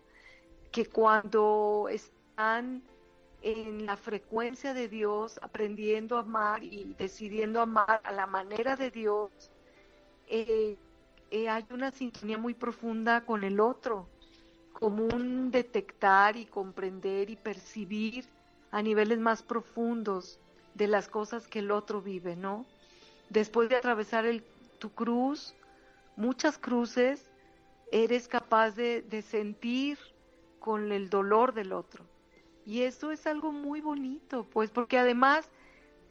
[SPEAKER 3] que cuando están en la frecuencia de Dios, aprendiendo a amar y decidiendo amar a la manera de Dios, eh, eh, hay una sintonía muy profunda con el otro, como un detectar y comprender y percibir a niveles más profundos de las cosas que el otro vive, ¿no? Después de atravesar tu cruz, muchas cruces, eres capaz de sentir con el dolor del otro y eso es algo muy bonito, pues, porque además,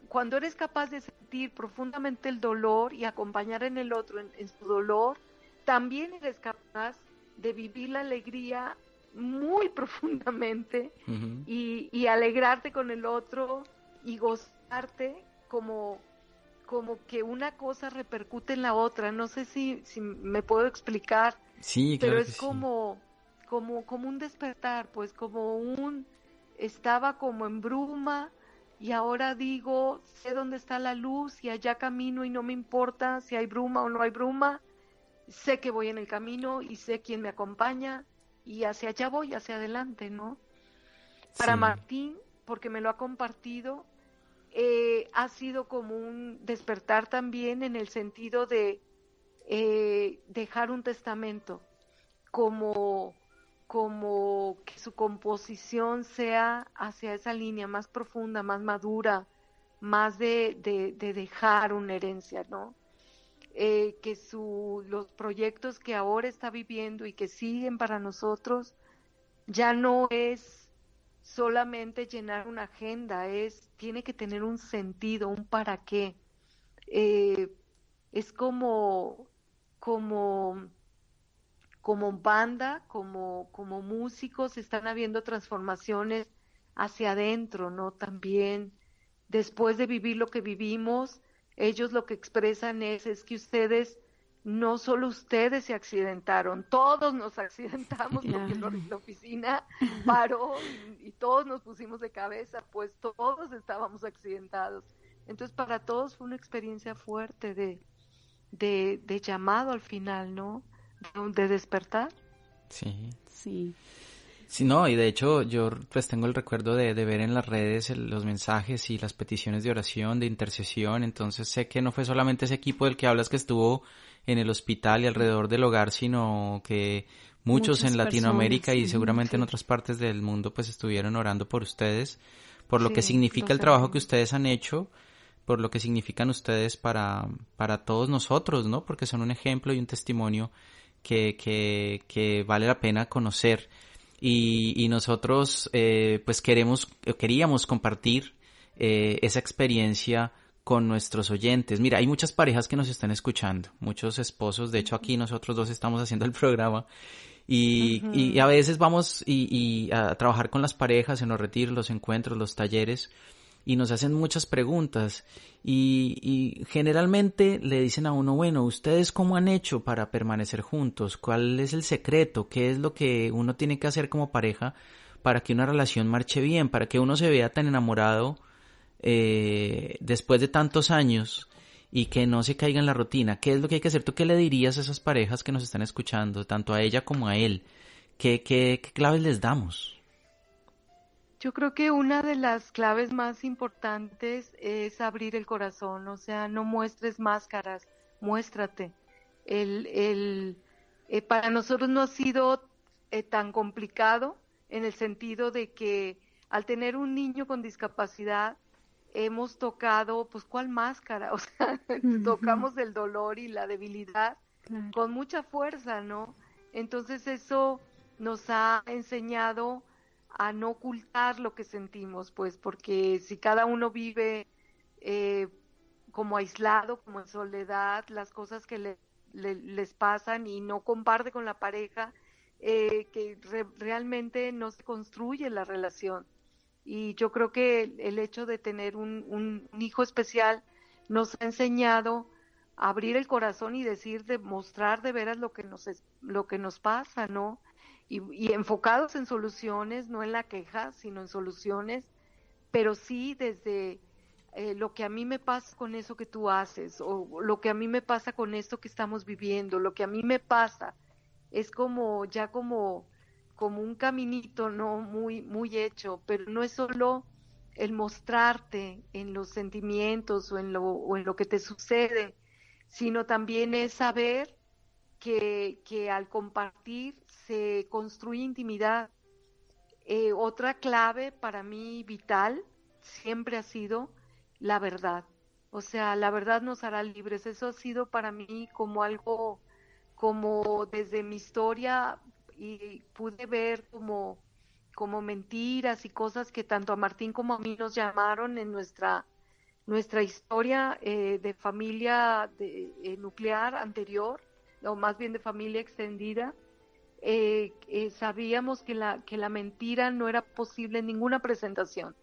[SPEAKER 3] cuando eres capaz de sentir profundamente el dolor y acompañar en el otro en, su dolor, también eres capaz de vivir la alegría muy profundamente y, y, alegrarte con el otro y gozarte como, como que una cosa repercute en la otra. No sé si, si me puedo explicar.
[SPEAKER 1] Sí,
[SPEAKER 3] claro Pero es como, como, como un despertar, pues como un estaba como en bruma y ahora digo, sé dónde está la luz y allá camino y no me importa si hay bruma o no hay bruma, sé que voy en el camino y sé quién me acompaña y hacia allá voy, hacia adelante, ¿no? Para Martín, porque me lo ha compartido, eh, ha sido como un despertar también en el sentido de eh, dejar un testamento, como como que su composición sea hacia esa línea más profunda, más madura, más de, de, dejar una herencia, ¿no? Eh, que su, los proyectos que ahora está viviendo y que siguen para nosotros ya no es solamente llenar una agenda, es tiene que tener un sentido, un para qué. Eh, es como, como como banda, como, como músicos, están habiendo transformaciones hacia adentro, ¿no? También, después de vivir lo que vivimos, ellos lo que expresan es, es que ustedes, no solo ustedes se accidentaron, todos nos accidentamos porque la oficina paró y, todos nos pusimos de cabeza, pues todos estábamos accidentados. Entonces, para todos fue una experiencia fuerte de, de, de llamado al final, ¿no? de despertar.
[SPEAKER 1] Sí.
[SPEAKER 2] Sí.
[SPEAKER 1] Sí, no, y de hecho yo pues tengo el recuerdo de, ver en las redes los mensajes y las peticiones de oración, de intercesión, entonces sé que no fue solamente ese equipo del que hablas que estuvo en el hospital y alrededor del hogar, sino que muchos en Latinoamérica y seguramente en otras partes del mundo pues estuvieron orando por ustedes, por lo que significa el trabajo que ustedes han hecho, por lo que significan ustedes para, para todos nosotros, ¿no? Porque son un ejemplo y un testimonio que, que, que vale la pena conocer. Y, y nosotros eh, pues queremos, queríamos compartir eh, esa experiencia con nuestros oyentes. Mira, hay muchas parejas que nos están escuchando, muchos esposos, de hecho aquí nosotros dos estamos haciendo el programa. Y, y a veces vamos y, y, a trabajar con las parejas en los retiros, los encuentros, los talleres y nos hacen muchas preguntas y, y, generalmente le dicen a uno, bueno, ¿ustedes cómo han hecho para permanecer juntos? ¿Cuál es el secreto? ¿Qué es lo que uno tiene que hacer como pareja para que una relación marche bien? Para que uno se vea tan enamorado eh, después de tantos años y que no se caiga en la rutina. ¿Qué es lo que hay que hacer? ¿Tú qué le dirías a esas parejas que nos están escuchando, tanto a ella como a él? ¿Qué, qué, qué claves les damos?
[SPEAKER 3] Yo creo que una de las claves más importantes es abrir el corazón, o sea, no muestres máscaras, muéstrate. El, el, eh, para nosotros no ha sido eh, tan complicado en el sentido de que al tener un niño con discapacidad hemos tocado, pues, ¿cuál máscara? O sea, tocamos el dolor y la debilidad con mucha fuerza, ¿no? Entonces eso nos ha enseñado a no ocultar lo que sentimos, pues porque si cada uno vive eh, como aislado, como en soledad, las cosas que le, les pasan y no comparte con la pareja, eh, que realmente no se construye la relación. Y yo creo que el, hecho de tener un, un, hijo especial nos ha enseñado a abrir el corazón y decir, demostrar de veras lo que nos, lo que nos pasa, ¿no? Y, enfocados en soluciones, no en la queja, sino en soluciones, pero sí desde eh, lo que a mí me pasa con eso que tú haces, o lo que a mí me pasa con esto que estamos viviendo, lo que a mí me pasa, es como ya como, como un caminito, ¿no? Muy, muy hecho, pero no es solo el mostrarte en los sentimientos o en lo, o en lo que te sucede, sino también es saber que, al compartir se construye intimidad. Eh, otra clave para mí vital siempre ha sido la verdad. O sea, la verdad nos hará libres. Eso ha sido para mí como algo, como desde mi historia y pude ver como, como mentiras y cosas que tanto a Martín como a mí nos llamaron en nuestra, nuestra historia eh, de familia eh, nuclear anterior, o más bien de familia extendida. Eh, sabíamos que la, que la mentira no era posible en ninguna presentación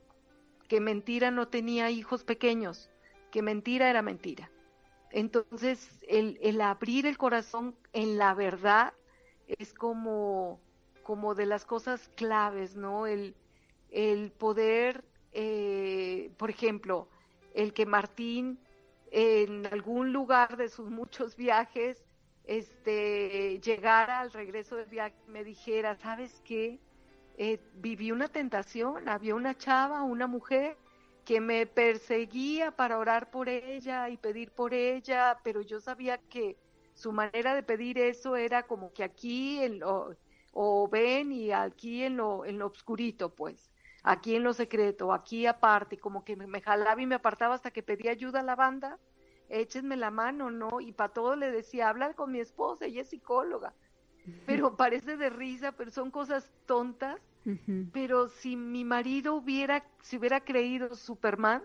[SPEAKER 3] que mentira no tenía hijos pequeños, que mentira era mentira. Entonces, el, abrir el corazón en la verdad es como, como de las cosas claves, ¿no? El, el poder, eh, por ejemplo, el que Martín en algún lugar de sus muchos viajes, este, llegara al regreso del viaje me dijera, ¿sabes qué? eh, viví una tentación, había una chava, una mujer que me perseguía para orar por ella y pedir por ella, pero yo sabía que su manera de pedir eso era como que aquí en lo, o ven y aquí en lo, en lo obscurito, pues, aquí en lo secreto, aquí aparte, como que me, me jalaba y me apartaba hasta que pedía ayuda a la banda, échenme la mano, ¿no? Y para todo le decía, habla con mi esposa, ella es psicóloga pero parece de risa, pero son cosas tontas. Pero si mi marido hubiera, si hubiera creído Superman,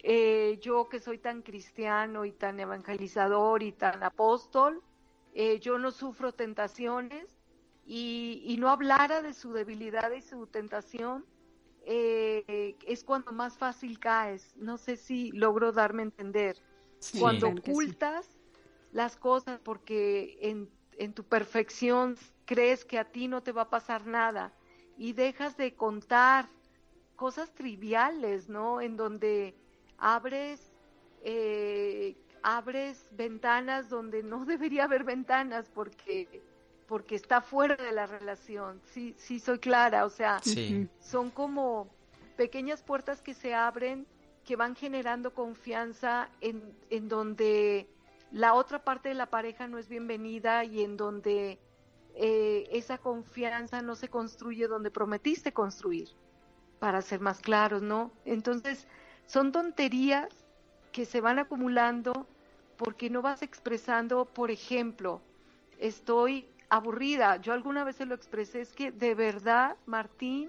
[SPEAKER 3] eh, yo que soy tan cristiano y tan evangelizador y tan apóstol, eh, yo no sufro tentaciones y, y, no hablara de su debilidad y su tentación, eh, es cuando más fácil caes. No sé si logro darme a entender. Cuando ocultas las cosas porque en en tu perfección crees que a ti no te va a pasar nada y dejas de contar cosas triviales, ¿no? En donde abres, eh, abres ventanas donde no debería haber ventanas porque, porque está fuera de la relación. Sí, sí soy clara, o sea, son como pequeñas puertas que se abren que van generando confianza en, en donde la otra parte de la pareja no es bienvenida y en donde eh, esa confianza no se construye donde prometiste construir, para ser más claros, ¿no? Entonces, son tonterías que se van acumulando porque no vas expresando, por ejemplo, estoy aburrida. Yo alguna vez se lo expresé, es que de verdad, Martín,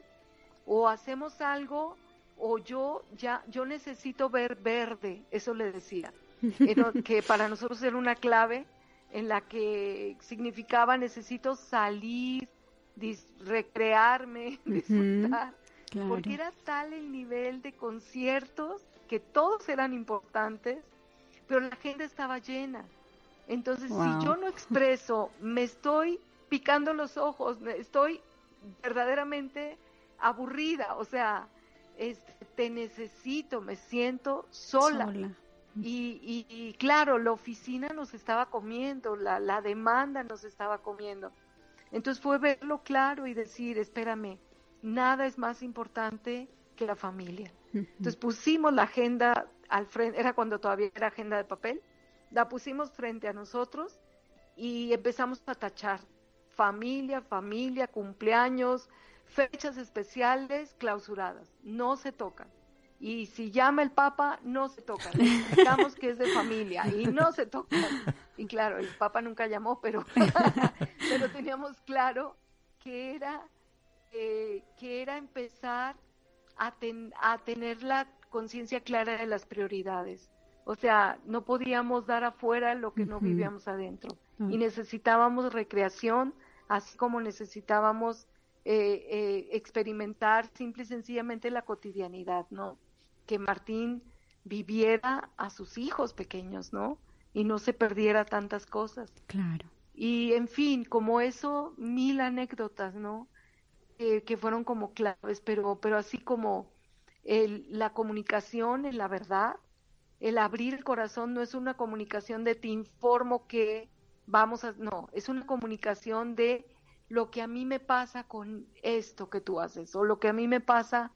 [SPEAKER 3] o hacemos algo o yo ya yo necesito ver verde, eso le decía. Que para nosotros era una clave en la que significaba necesito salir, recrearme, disfrutar, porque era tal el nivel de conciertos que todos eran importantes, pero la gente estaba llena. Entonces, si yo no expreso, me estoy picando los ojos, estoy verdaderamente aburrida, o sea, este, te necesito, me siento sola. Y, y, claro, la oficina nos estaba comiendo, la, la demanda nos estaba comiendo. Entonces fue verlo claro y decir, espérame, nada es más importante que la familia. Entonces pusimos la agenda al frente, era cuando todavía era agenda de papel, la pusimos frente a nosotros y empezamos a tachar familia, familia, cumpleaños, fechas especiales clausuradas, no se tocan y si llama el Papa, no se toca. Digamos que es de familia y no se toca. Y claro, el Papa nunca llamó, pero, pero teníamos claro que era, eh, que era empezar a, a tener la conciencia clara de las prioridades. O sea, no podíamos dar afuera lo que no vivíamos adentro. Y necesitábamos recreación, así como necesitábamos eh, eh, experimentar simple y sencillamente la cotidianidad, ¿no? que Martín viviera a sus hijos pequeños, ¿no? Y no se perdiera tantas cosas.
[SPEAKER 2] Claro.
[SPEAKER 3] Y en fin, como eso, mil anécdotas, ¿no? que fueron como claves, pero, pero así como la comunicación en la verdad, el abrir el corazón no es una comunicación de te informo que vamos a, no, es una comunicación de lo que a mí me pasa con esto que tú haces o lo que a mí me pasa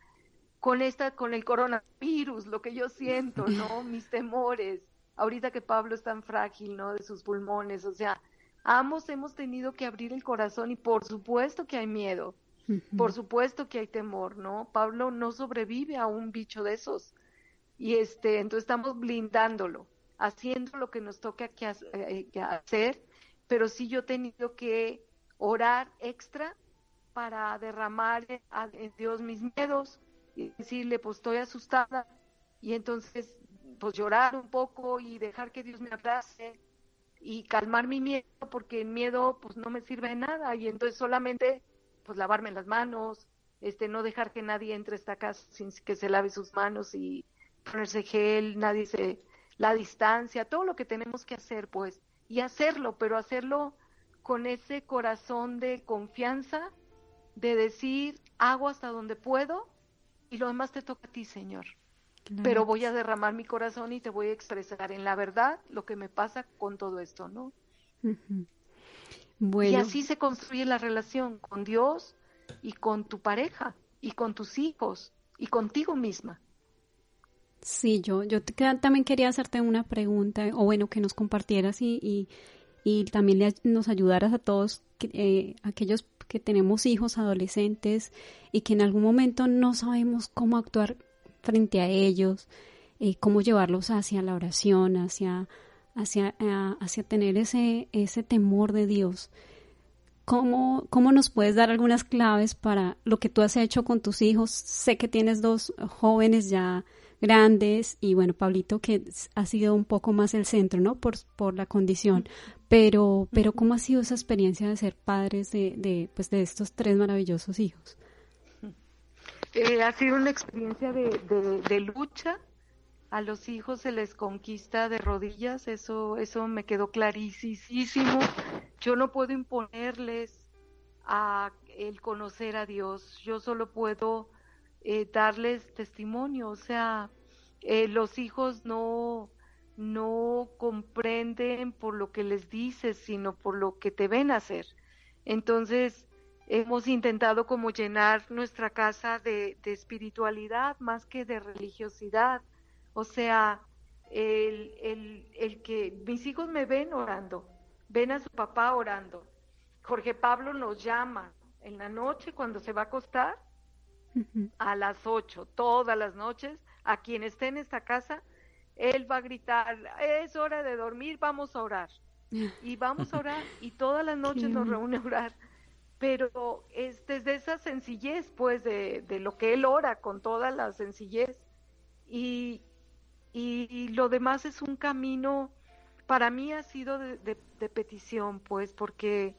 [SPEAKER 3] con esta con el coronavirus, lo que yo siento, ¿no? Mis temores. Ahorita que Pablo es tan frágil, ¿no? De sus pulmones, o sea, ambos hemos tenido que abrir el corazón y por supuesto que hay miedo. Por supuesto que hay temor, ¿no? Pablo no sobrevive a un bicho de esos. Y este, entonces estamos blindándolo, haciendo lo que nos toca que, eh, hacer, pero sí yo he tenido que orar extra para derramar en Dios mis miedos y decirle, pues estoy asustada. Y entonces pues llorar un poco y dejar que Dios me abrace y calmar mi miedo porque el miedo pues no me sirve de nada. Y entonces solamente pues lavarme las manos, este no dejar que nadie entre a esta casa sin que se lave sus manos y ponerse gel, nadie se la distancia, todo lo que tenemos que hacer pues y hacerlo, pero hacerlo con ese corazón de confianza, de decir, hago hasta donde puedo y lo demás te toca a ti, Señor. Pero voy a derramar mi corazón y te voy a expresar en la verdad lo que me pasa con todo esto, ¿no? bueno. Y así se construye la relación con Dios y con tu pareja y con tus hijos y contigo misma.
[SPEAKER 2] Sí, yo, yo también quería hacerte una pregunta, o bueno, que nos compartieras y, y también nos ayudaras a todos eh, aquellos que tenemos hijos adolescentes y que en algún momento no sabemos cómo actuar frente a ellos, eh, cómo llevarlos hacia la oración, hacia, hacia, eh, hacia tener ese, ese temor de Dios. ¿Cómo, ¿Cómo nos puedes dar algunas claves para lo que tú has hecho con tus hijos? Sé que tienes dos jóvenes ya grandes y bueno, Pablito que ha sido un poco más el centro, ¿no? Por, por la condición. Pero, pero ¿cómo ha sido esa experiencia de ser padres de, de, pues, de estos tres maravillosos hijos?
[SPEAKER 3] Eh, ha sido una experiencia de, de, de, lucha. A los hijos se les conquista de rodillas, eso, eso me quedó clarísimo. Yo no puedo imponerles a el conocer a Dios, yo solo puedo eh, darles testimonio, o sea, eh, los hijos no, no comprenden por lo que les dices, sino por lo que te ven hacer. Entonces, hemos intentado como llenar nuestra casa de, de espiritualidad más que de religiosidad. O sea, el, el, el, que mis hijos me ven orando, ven a su papá orando. Jorge Pablo nos llama en la noche cuando se va a acostar a las 8, todas las noches, a quien esté en esta casa, él va a gritar, es hora de dormir, vamos a orar. Y vamos a orar y todas las noches nos reúne a orar. Pero es desde esa sencillez, pues, de, de lo que él ora, con toda la sencillez. Y, y, lo demás es un camino, para mí ha sido de, de petición, pues, porque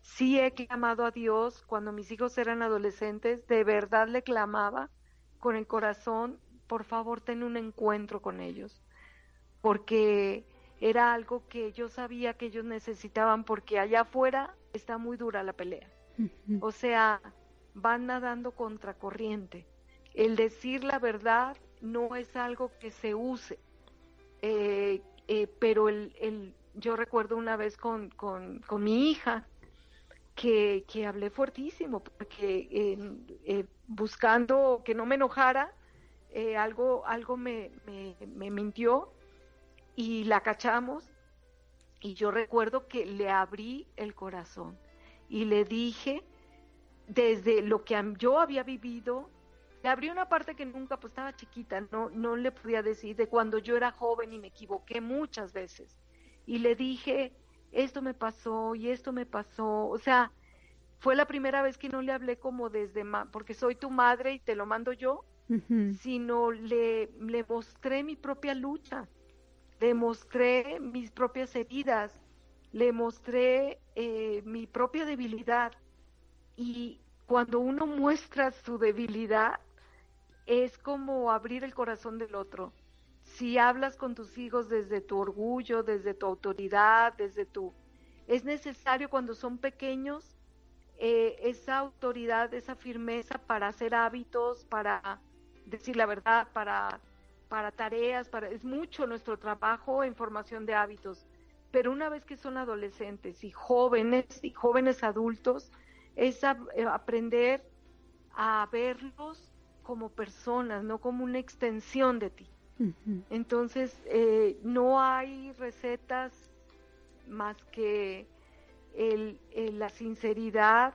[SPEAKER 3] sí he clamado a Dios cuando mis hijos eran adolescentes, de verdad le clamaba con el corazón, por favor ten un encuentro con ellos, porque era algo que yo sabía que ellos necesitaban porque allá afuera está muy dura la pelea. O sea, van nadando contracorriente. El decir la verdad no es algo que se use, eh, eh, pero el, el, yo recuerdo una vez con, con, con mi hija, que, que hablé fuertísimo, porque eh, buscando que no me enojara, eh, algo, algo me, me, me, mintió y la cachamos. Y yo recuerdo que le abrí el corazón y le dije desde lo que yo había vivido, le abrí una parte que nunca, pues estaba chiquita, no, no le podía decir, de cuando yo era joven y me equivoqué muchas veces. Y le dije, esto me pasó y esto me pasó. O sea, fue la primera vez que no le hablé como desde, porque soy tu madre y te lo mando yo, sino le, le mostré mi propia lucha, le mostré mis propias heridas, le mostré eh, mi propia debilidad. Y cuando uno muestra su debilidad, es como abrir el corazón del otro si hablas con tus hijos desde tu orgullo, desde tu autoridad, desde tu... Es necesario cuando son pequeños eh, esa autoridad, esa firmeza para hacer hábitos, para decir la verdad, para, para tareas, para, es mucho nuestro trabajo en formación de hábitos. Pero una vez que son adolescentes y jóvenes y jóvenes adultos, es eh, aprender a verlos como personas, no como una extensión de ti. Entonces, eh, no hay recetas más que el, la sinceridad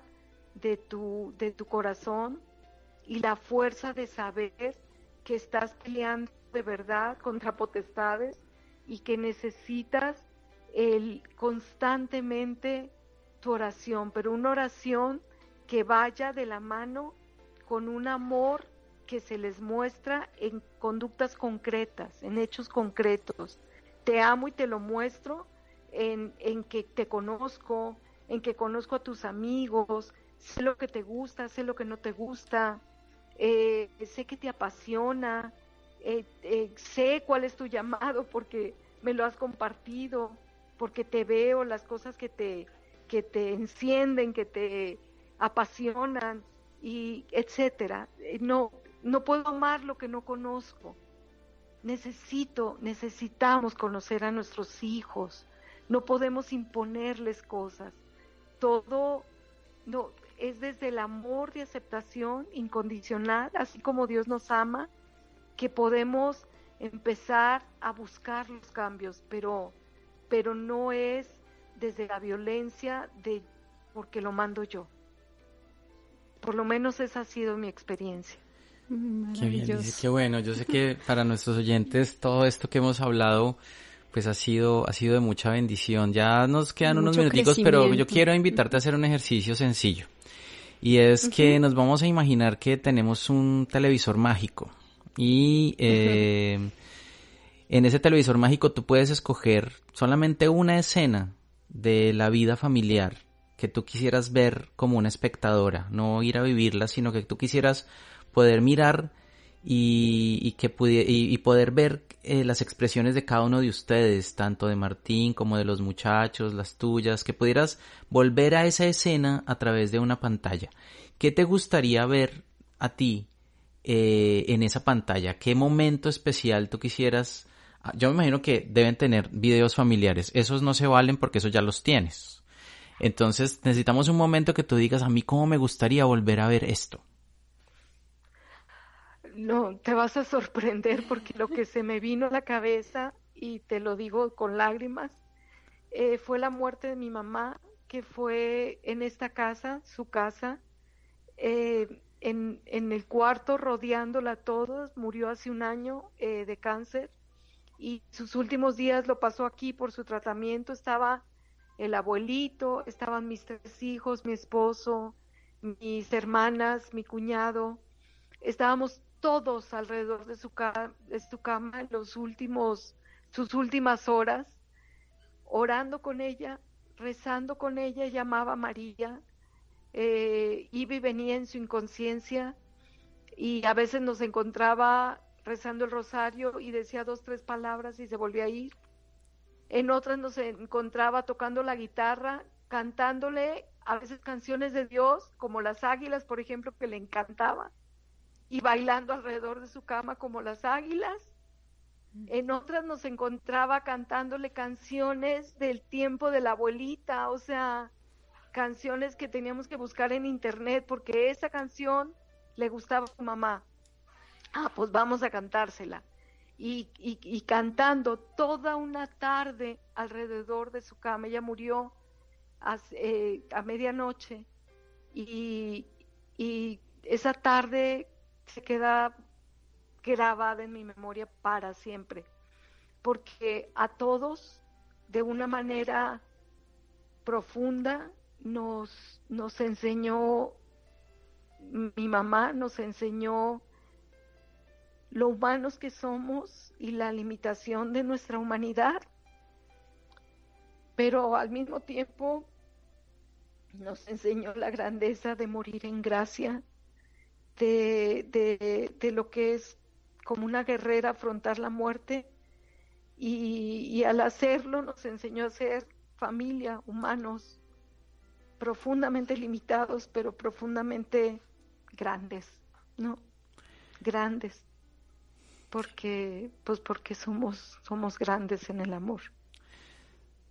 [SPEAKER 3] de tu, de tu corazón y la fuerza de saber que estás peleando de verdad contra potestades y que necesitas el constantemente tu oración, pero una oración que vaya de la mano con un amor que se les muestra en conductas concretas, en hechos concretos. Te amo y te lo muestro en, en que te conozco, en que conozco a tus amigos, sé lo que te gusta, sé lo que no te gusta, eh, sé que te apasiona, eh, eh, sé cuál es tu llamado porque me lo has compartido, porque te veo las cosas que te, que te encienden, que te apasionan y etcétera. No, no puedo amar lo que no conozco. Necesito, necesitamos conocer a nuestros hijos. No podemos imponerles cosas. Todo no es desde el amor de aceptación incondicional, así como Dios nos ama, que podemos empezar a buscar los cambios, pero pero no es desde la violencia de porque lo mando yo. Por lo menos esa ha sido mi experiencia.
[SPEAKER 1] Qué bien, qué bueno. Yo sé que para nuestros oyentes todo esto que hemos hablado pues ha sido ha sido de mucha bendición. Ya nos quedan unos minuticos, pero yo quiero invitarte a hacer un ejercicio sencillo. Y es que nos vamos a imaginar que tenemos un televisor mágico. Y eh, en ese televisor mágico tú puedes escoger solamente una escena de la vida familiar que tú quisieras ver como una espectadora, no ir a vivirla, sino que tú quisieras poder mirar y, que y, poder ver eh, las expresiones de cada uno de ustedes, tanto de Martín como de los muchachos, las tuyas, que pudieras volver a esa escena a través de una pantalla. ¿Qué te gustaría ver a ti eh, en esa pantalla? ¿Qué momento especial tú quisieras Ah, yo me imagino que deben tener videos familiares. Esos no se valen porque esos ya los tienes. Entonces necesitamos un momento que tú digas, a mí cómo me gustaría volver a ver esto.
[SPEAKER 3] No, te vas a sorprender porque lo que se me vino a la cabeza, y te lo digo con lágrimas, eh, fue la muerte de mi mamá, que fue en esta casa, su casa, eh, en, en, el cuarto rodeándola a todos, murió hace un año eh, de cáncer y sus últimos días lo pasó aquí por su tratamiento. Estaba el abuelito, estaban mis tres hijos, mi esposo, mis hermanas, mi cuñado. Estábamos todos alrededor de su, de su cama en los últimos, sus últimas horas, orando con ella, rezando con ella, llamaba a María, eh, iba y venía en su inconsciencia y a veces nos encontraba rezando el rosario y decía dos, tres palabras y se volvía a ir. En otras nos encontraba tocando la guitarra, cantándole a veces canciones de Dios, como las águilas, por ejemplo, que le encantaba, y bailando alrededor de su cama como las águilas. En otras nos encontraba cantándole canciones del tiempo de la abuelita, o sea, canciones que teníamos que buscar en internet porque esa canción le gustaba a su mamá ah, pues vamos a cantársela. Y, y, cantando toda una tarde alrededor de su cama. Ella murió a, eh, a medianoche y, y esa tarde se queda grabada en mi memoria para siempre, porque a todos, de una manera profunda, nos, nos enseñó, mi mamá nos enseñó lo humanos que somos y la limitación de nuestra humanidad. Pero al mismo tiempo nos enseñó la grandeza de morir en gracia, de, de, lo que es como una guerrera afrontar la muerte y, y, al hacerlo nos enseñó a ser familia, humanos, profundamente limitados, pero profundamente grandes, ¿no? grandes, porque, pues porque somos, somos grandes en el amor.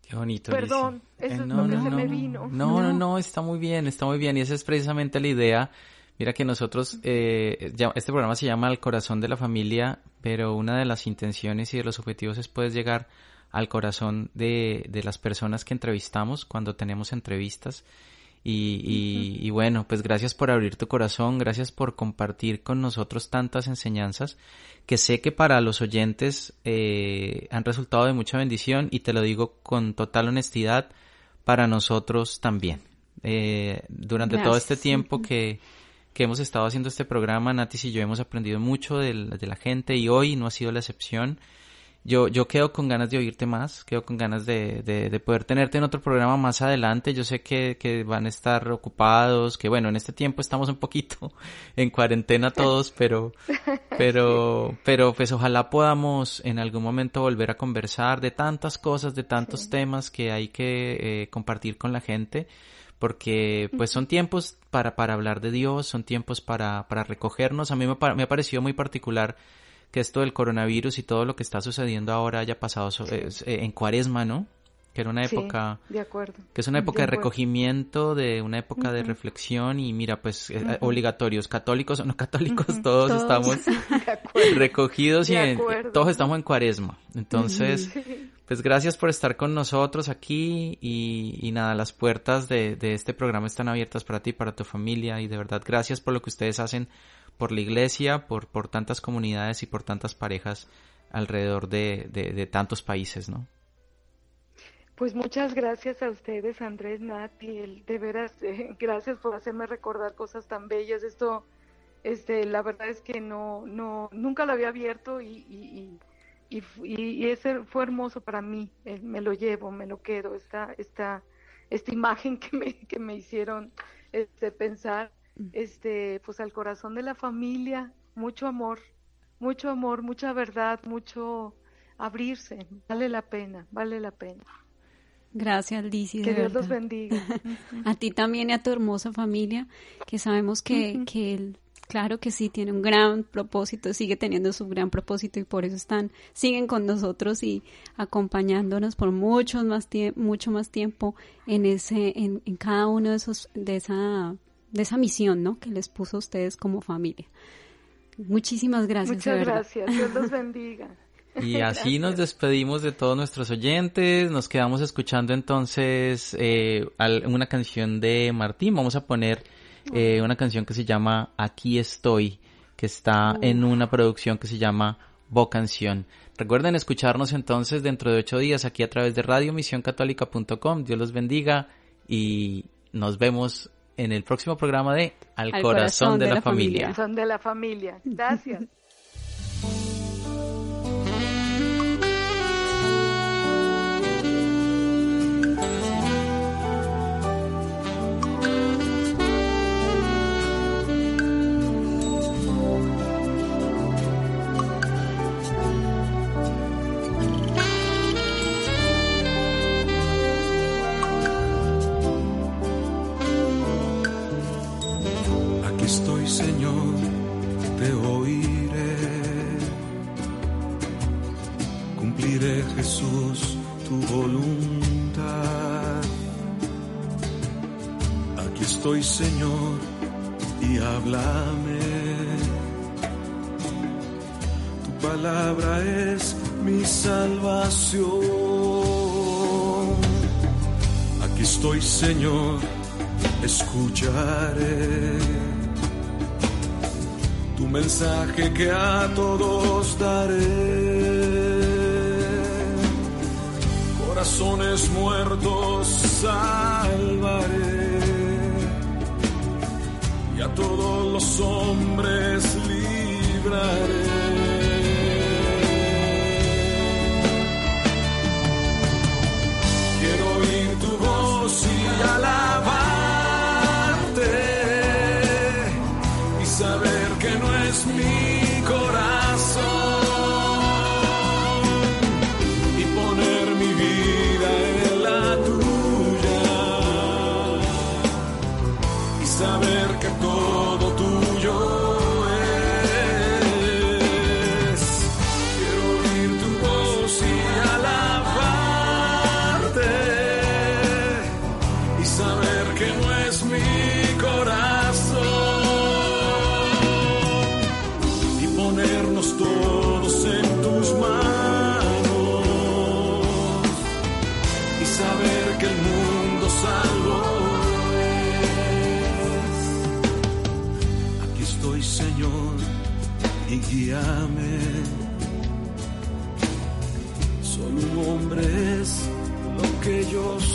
[SPEAKER 1] Qué bonito.
[SPEAKER 3] Perdón, eso es lo que se me vino.
[SPEAKER 1] No, no, no, está muy bien, está muy bien. Y esa es precisamente la idea. Mira que nosotros, eh, este programa se llama El corazón de la familia, pero una de las intenciones y de los objetivos es poder llegar al corazón de, de las personas que entrevistamos cuando tenemos entrevistas. Y, bueno, pues gracias por abrir tu corazón, gracias por compartir con nosotros tantas enseñanzas que sé que para los oyentes eh, han resultado de mucha bendición y te lo digo con total honestidad, para nosotros también. Eh, durante todo este tiempo que, que hemos estado haciendo este programa, Natis y yo hemos aprendido mucho de la gente y hoy no ha sido la excepción. Yo, yo quedo con ganas de oírte más, quedo con ganas de, de, poder tenerte en otro programa más adelante. Yo sé que, que, van a estar ocupados, que bueno, en este tiempo estamos un poquito en cuarentena todos, pero, pero, pero pues ojalá podamos en algún momento volver a conversar de tantas cosas, de tantos temas que hay que eh, compartir con la gente porque pues son tiempos para, para hablar de Dios, son tiempos para, para recogernos. A mí me, me ha parecido muy particular que esto del coronavirus y todo lo que está sucediendo ahora haya pasado eh, en cuaresma, ¿no? Que era una época...
[SPEAKER 3] de acuerdo.
[SPEAKER 1] Que es una época de, recogimiento, de una época de reflexión y mira, pues eh, obligatorios, católicos o no católicos, todos, estamos recogidos y todos estamos en cuaresma. Entonces, pues gracias por estar con nosotros aquí y, y nada, las puertas de, de este programa están abiertas para ti, para tu familia y de verdad gracias por lo que ustedes hacen por la iglesia, por, por tantas comunidades y por tantas parejas alrededor de, de, tantos países, ¿no?
[SPEAKER 3] Pues muchas gracias a ustedes, Andrés, Nati, de veras, eh, gracias por hacerme recordar cosas tan bellas. Esto, este, la verdad es que no, no, nunca lo había abierto y, y, y, y ese fue hermoso para mí. Eh, me lo llevo, me lo quedo, esta, esta, esta imagen que me, que me hicieron este, pensar este, pues al corazón de la familia, mucho amor, mucho amor, mucha verdad, mucho abrirse, vale la pena, vale la pena.
[SPEAKER 2] Gracias, Lizzy.
[SPEAKER 3] Que Dios los bendiga.
[SPEAKER 2] a ti también y a tu hermosa familia, que sabemos que, que claro que sí, tiene un gran propósito, sigue teniendo su gran propósito y por eso están, siguen con nosotros y acompañándonos por mucho más, mucho más tiempo en ese, en, en cada uno de esos, de esa de esa misión, ¿no? Que les puso a ustedes como familia. Muchísimas gracias.
[SPEAKER 3] Muchas gracias. Dios los bendiga.
[SPEAKER 1] Y así nos despedimos de todos nuestros oyentes. Nos quedamos escuchando entonces eh, una canción de Martín. Vamos a poner eh, una canción que se llama Aquí estoy, que está en una producción que se llama Bo Canción. Recuerden escucharnos entonces dentro de ocho días aquí a través de radiomisioncatólica.com. Dios los bendiga y nos vemos en el próximo programa de Al, corazón, de, la, familia.
[SPEAKER 3] Al corazón de la familia. Gracias.
[SPEAKER 4] Señor, y háblame. Tu palabra es mi salvación. Aquí estoy, Señor, escucharé tu mensaje que a todos daré. Corazones muertos salvaré todos los hombres libraré.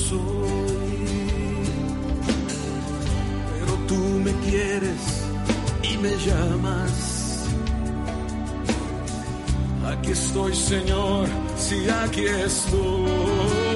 [SPEAKER 4] soy. Pero tú me quieres y me llamas. Aquí estoy, Señor, si aquí estoy.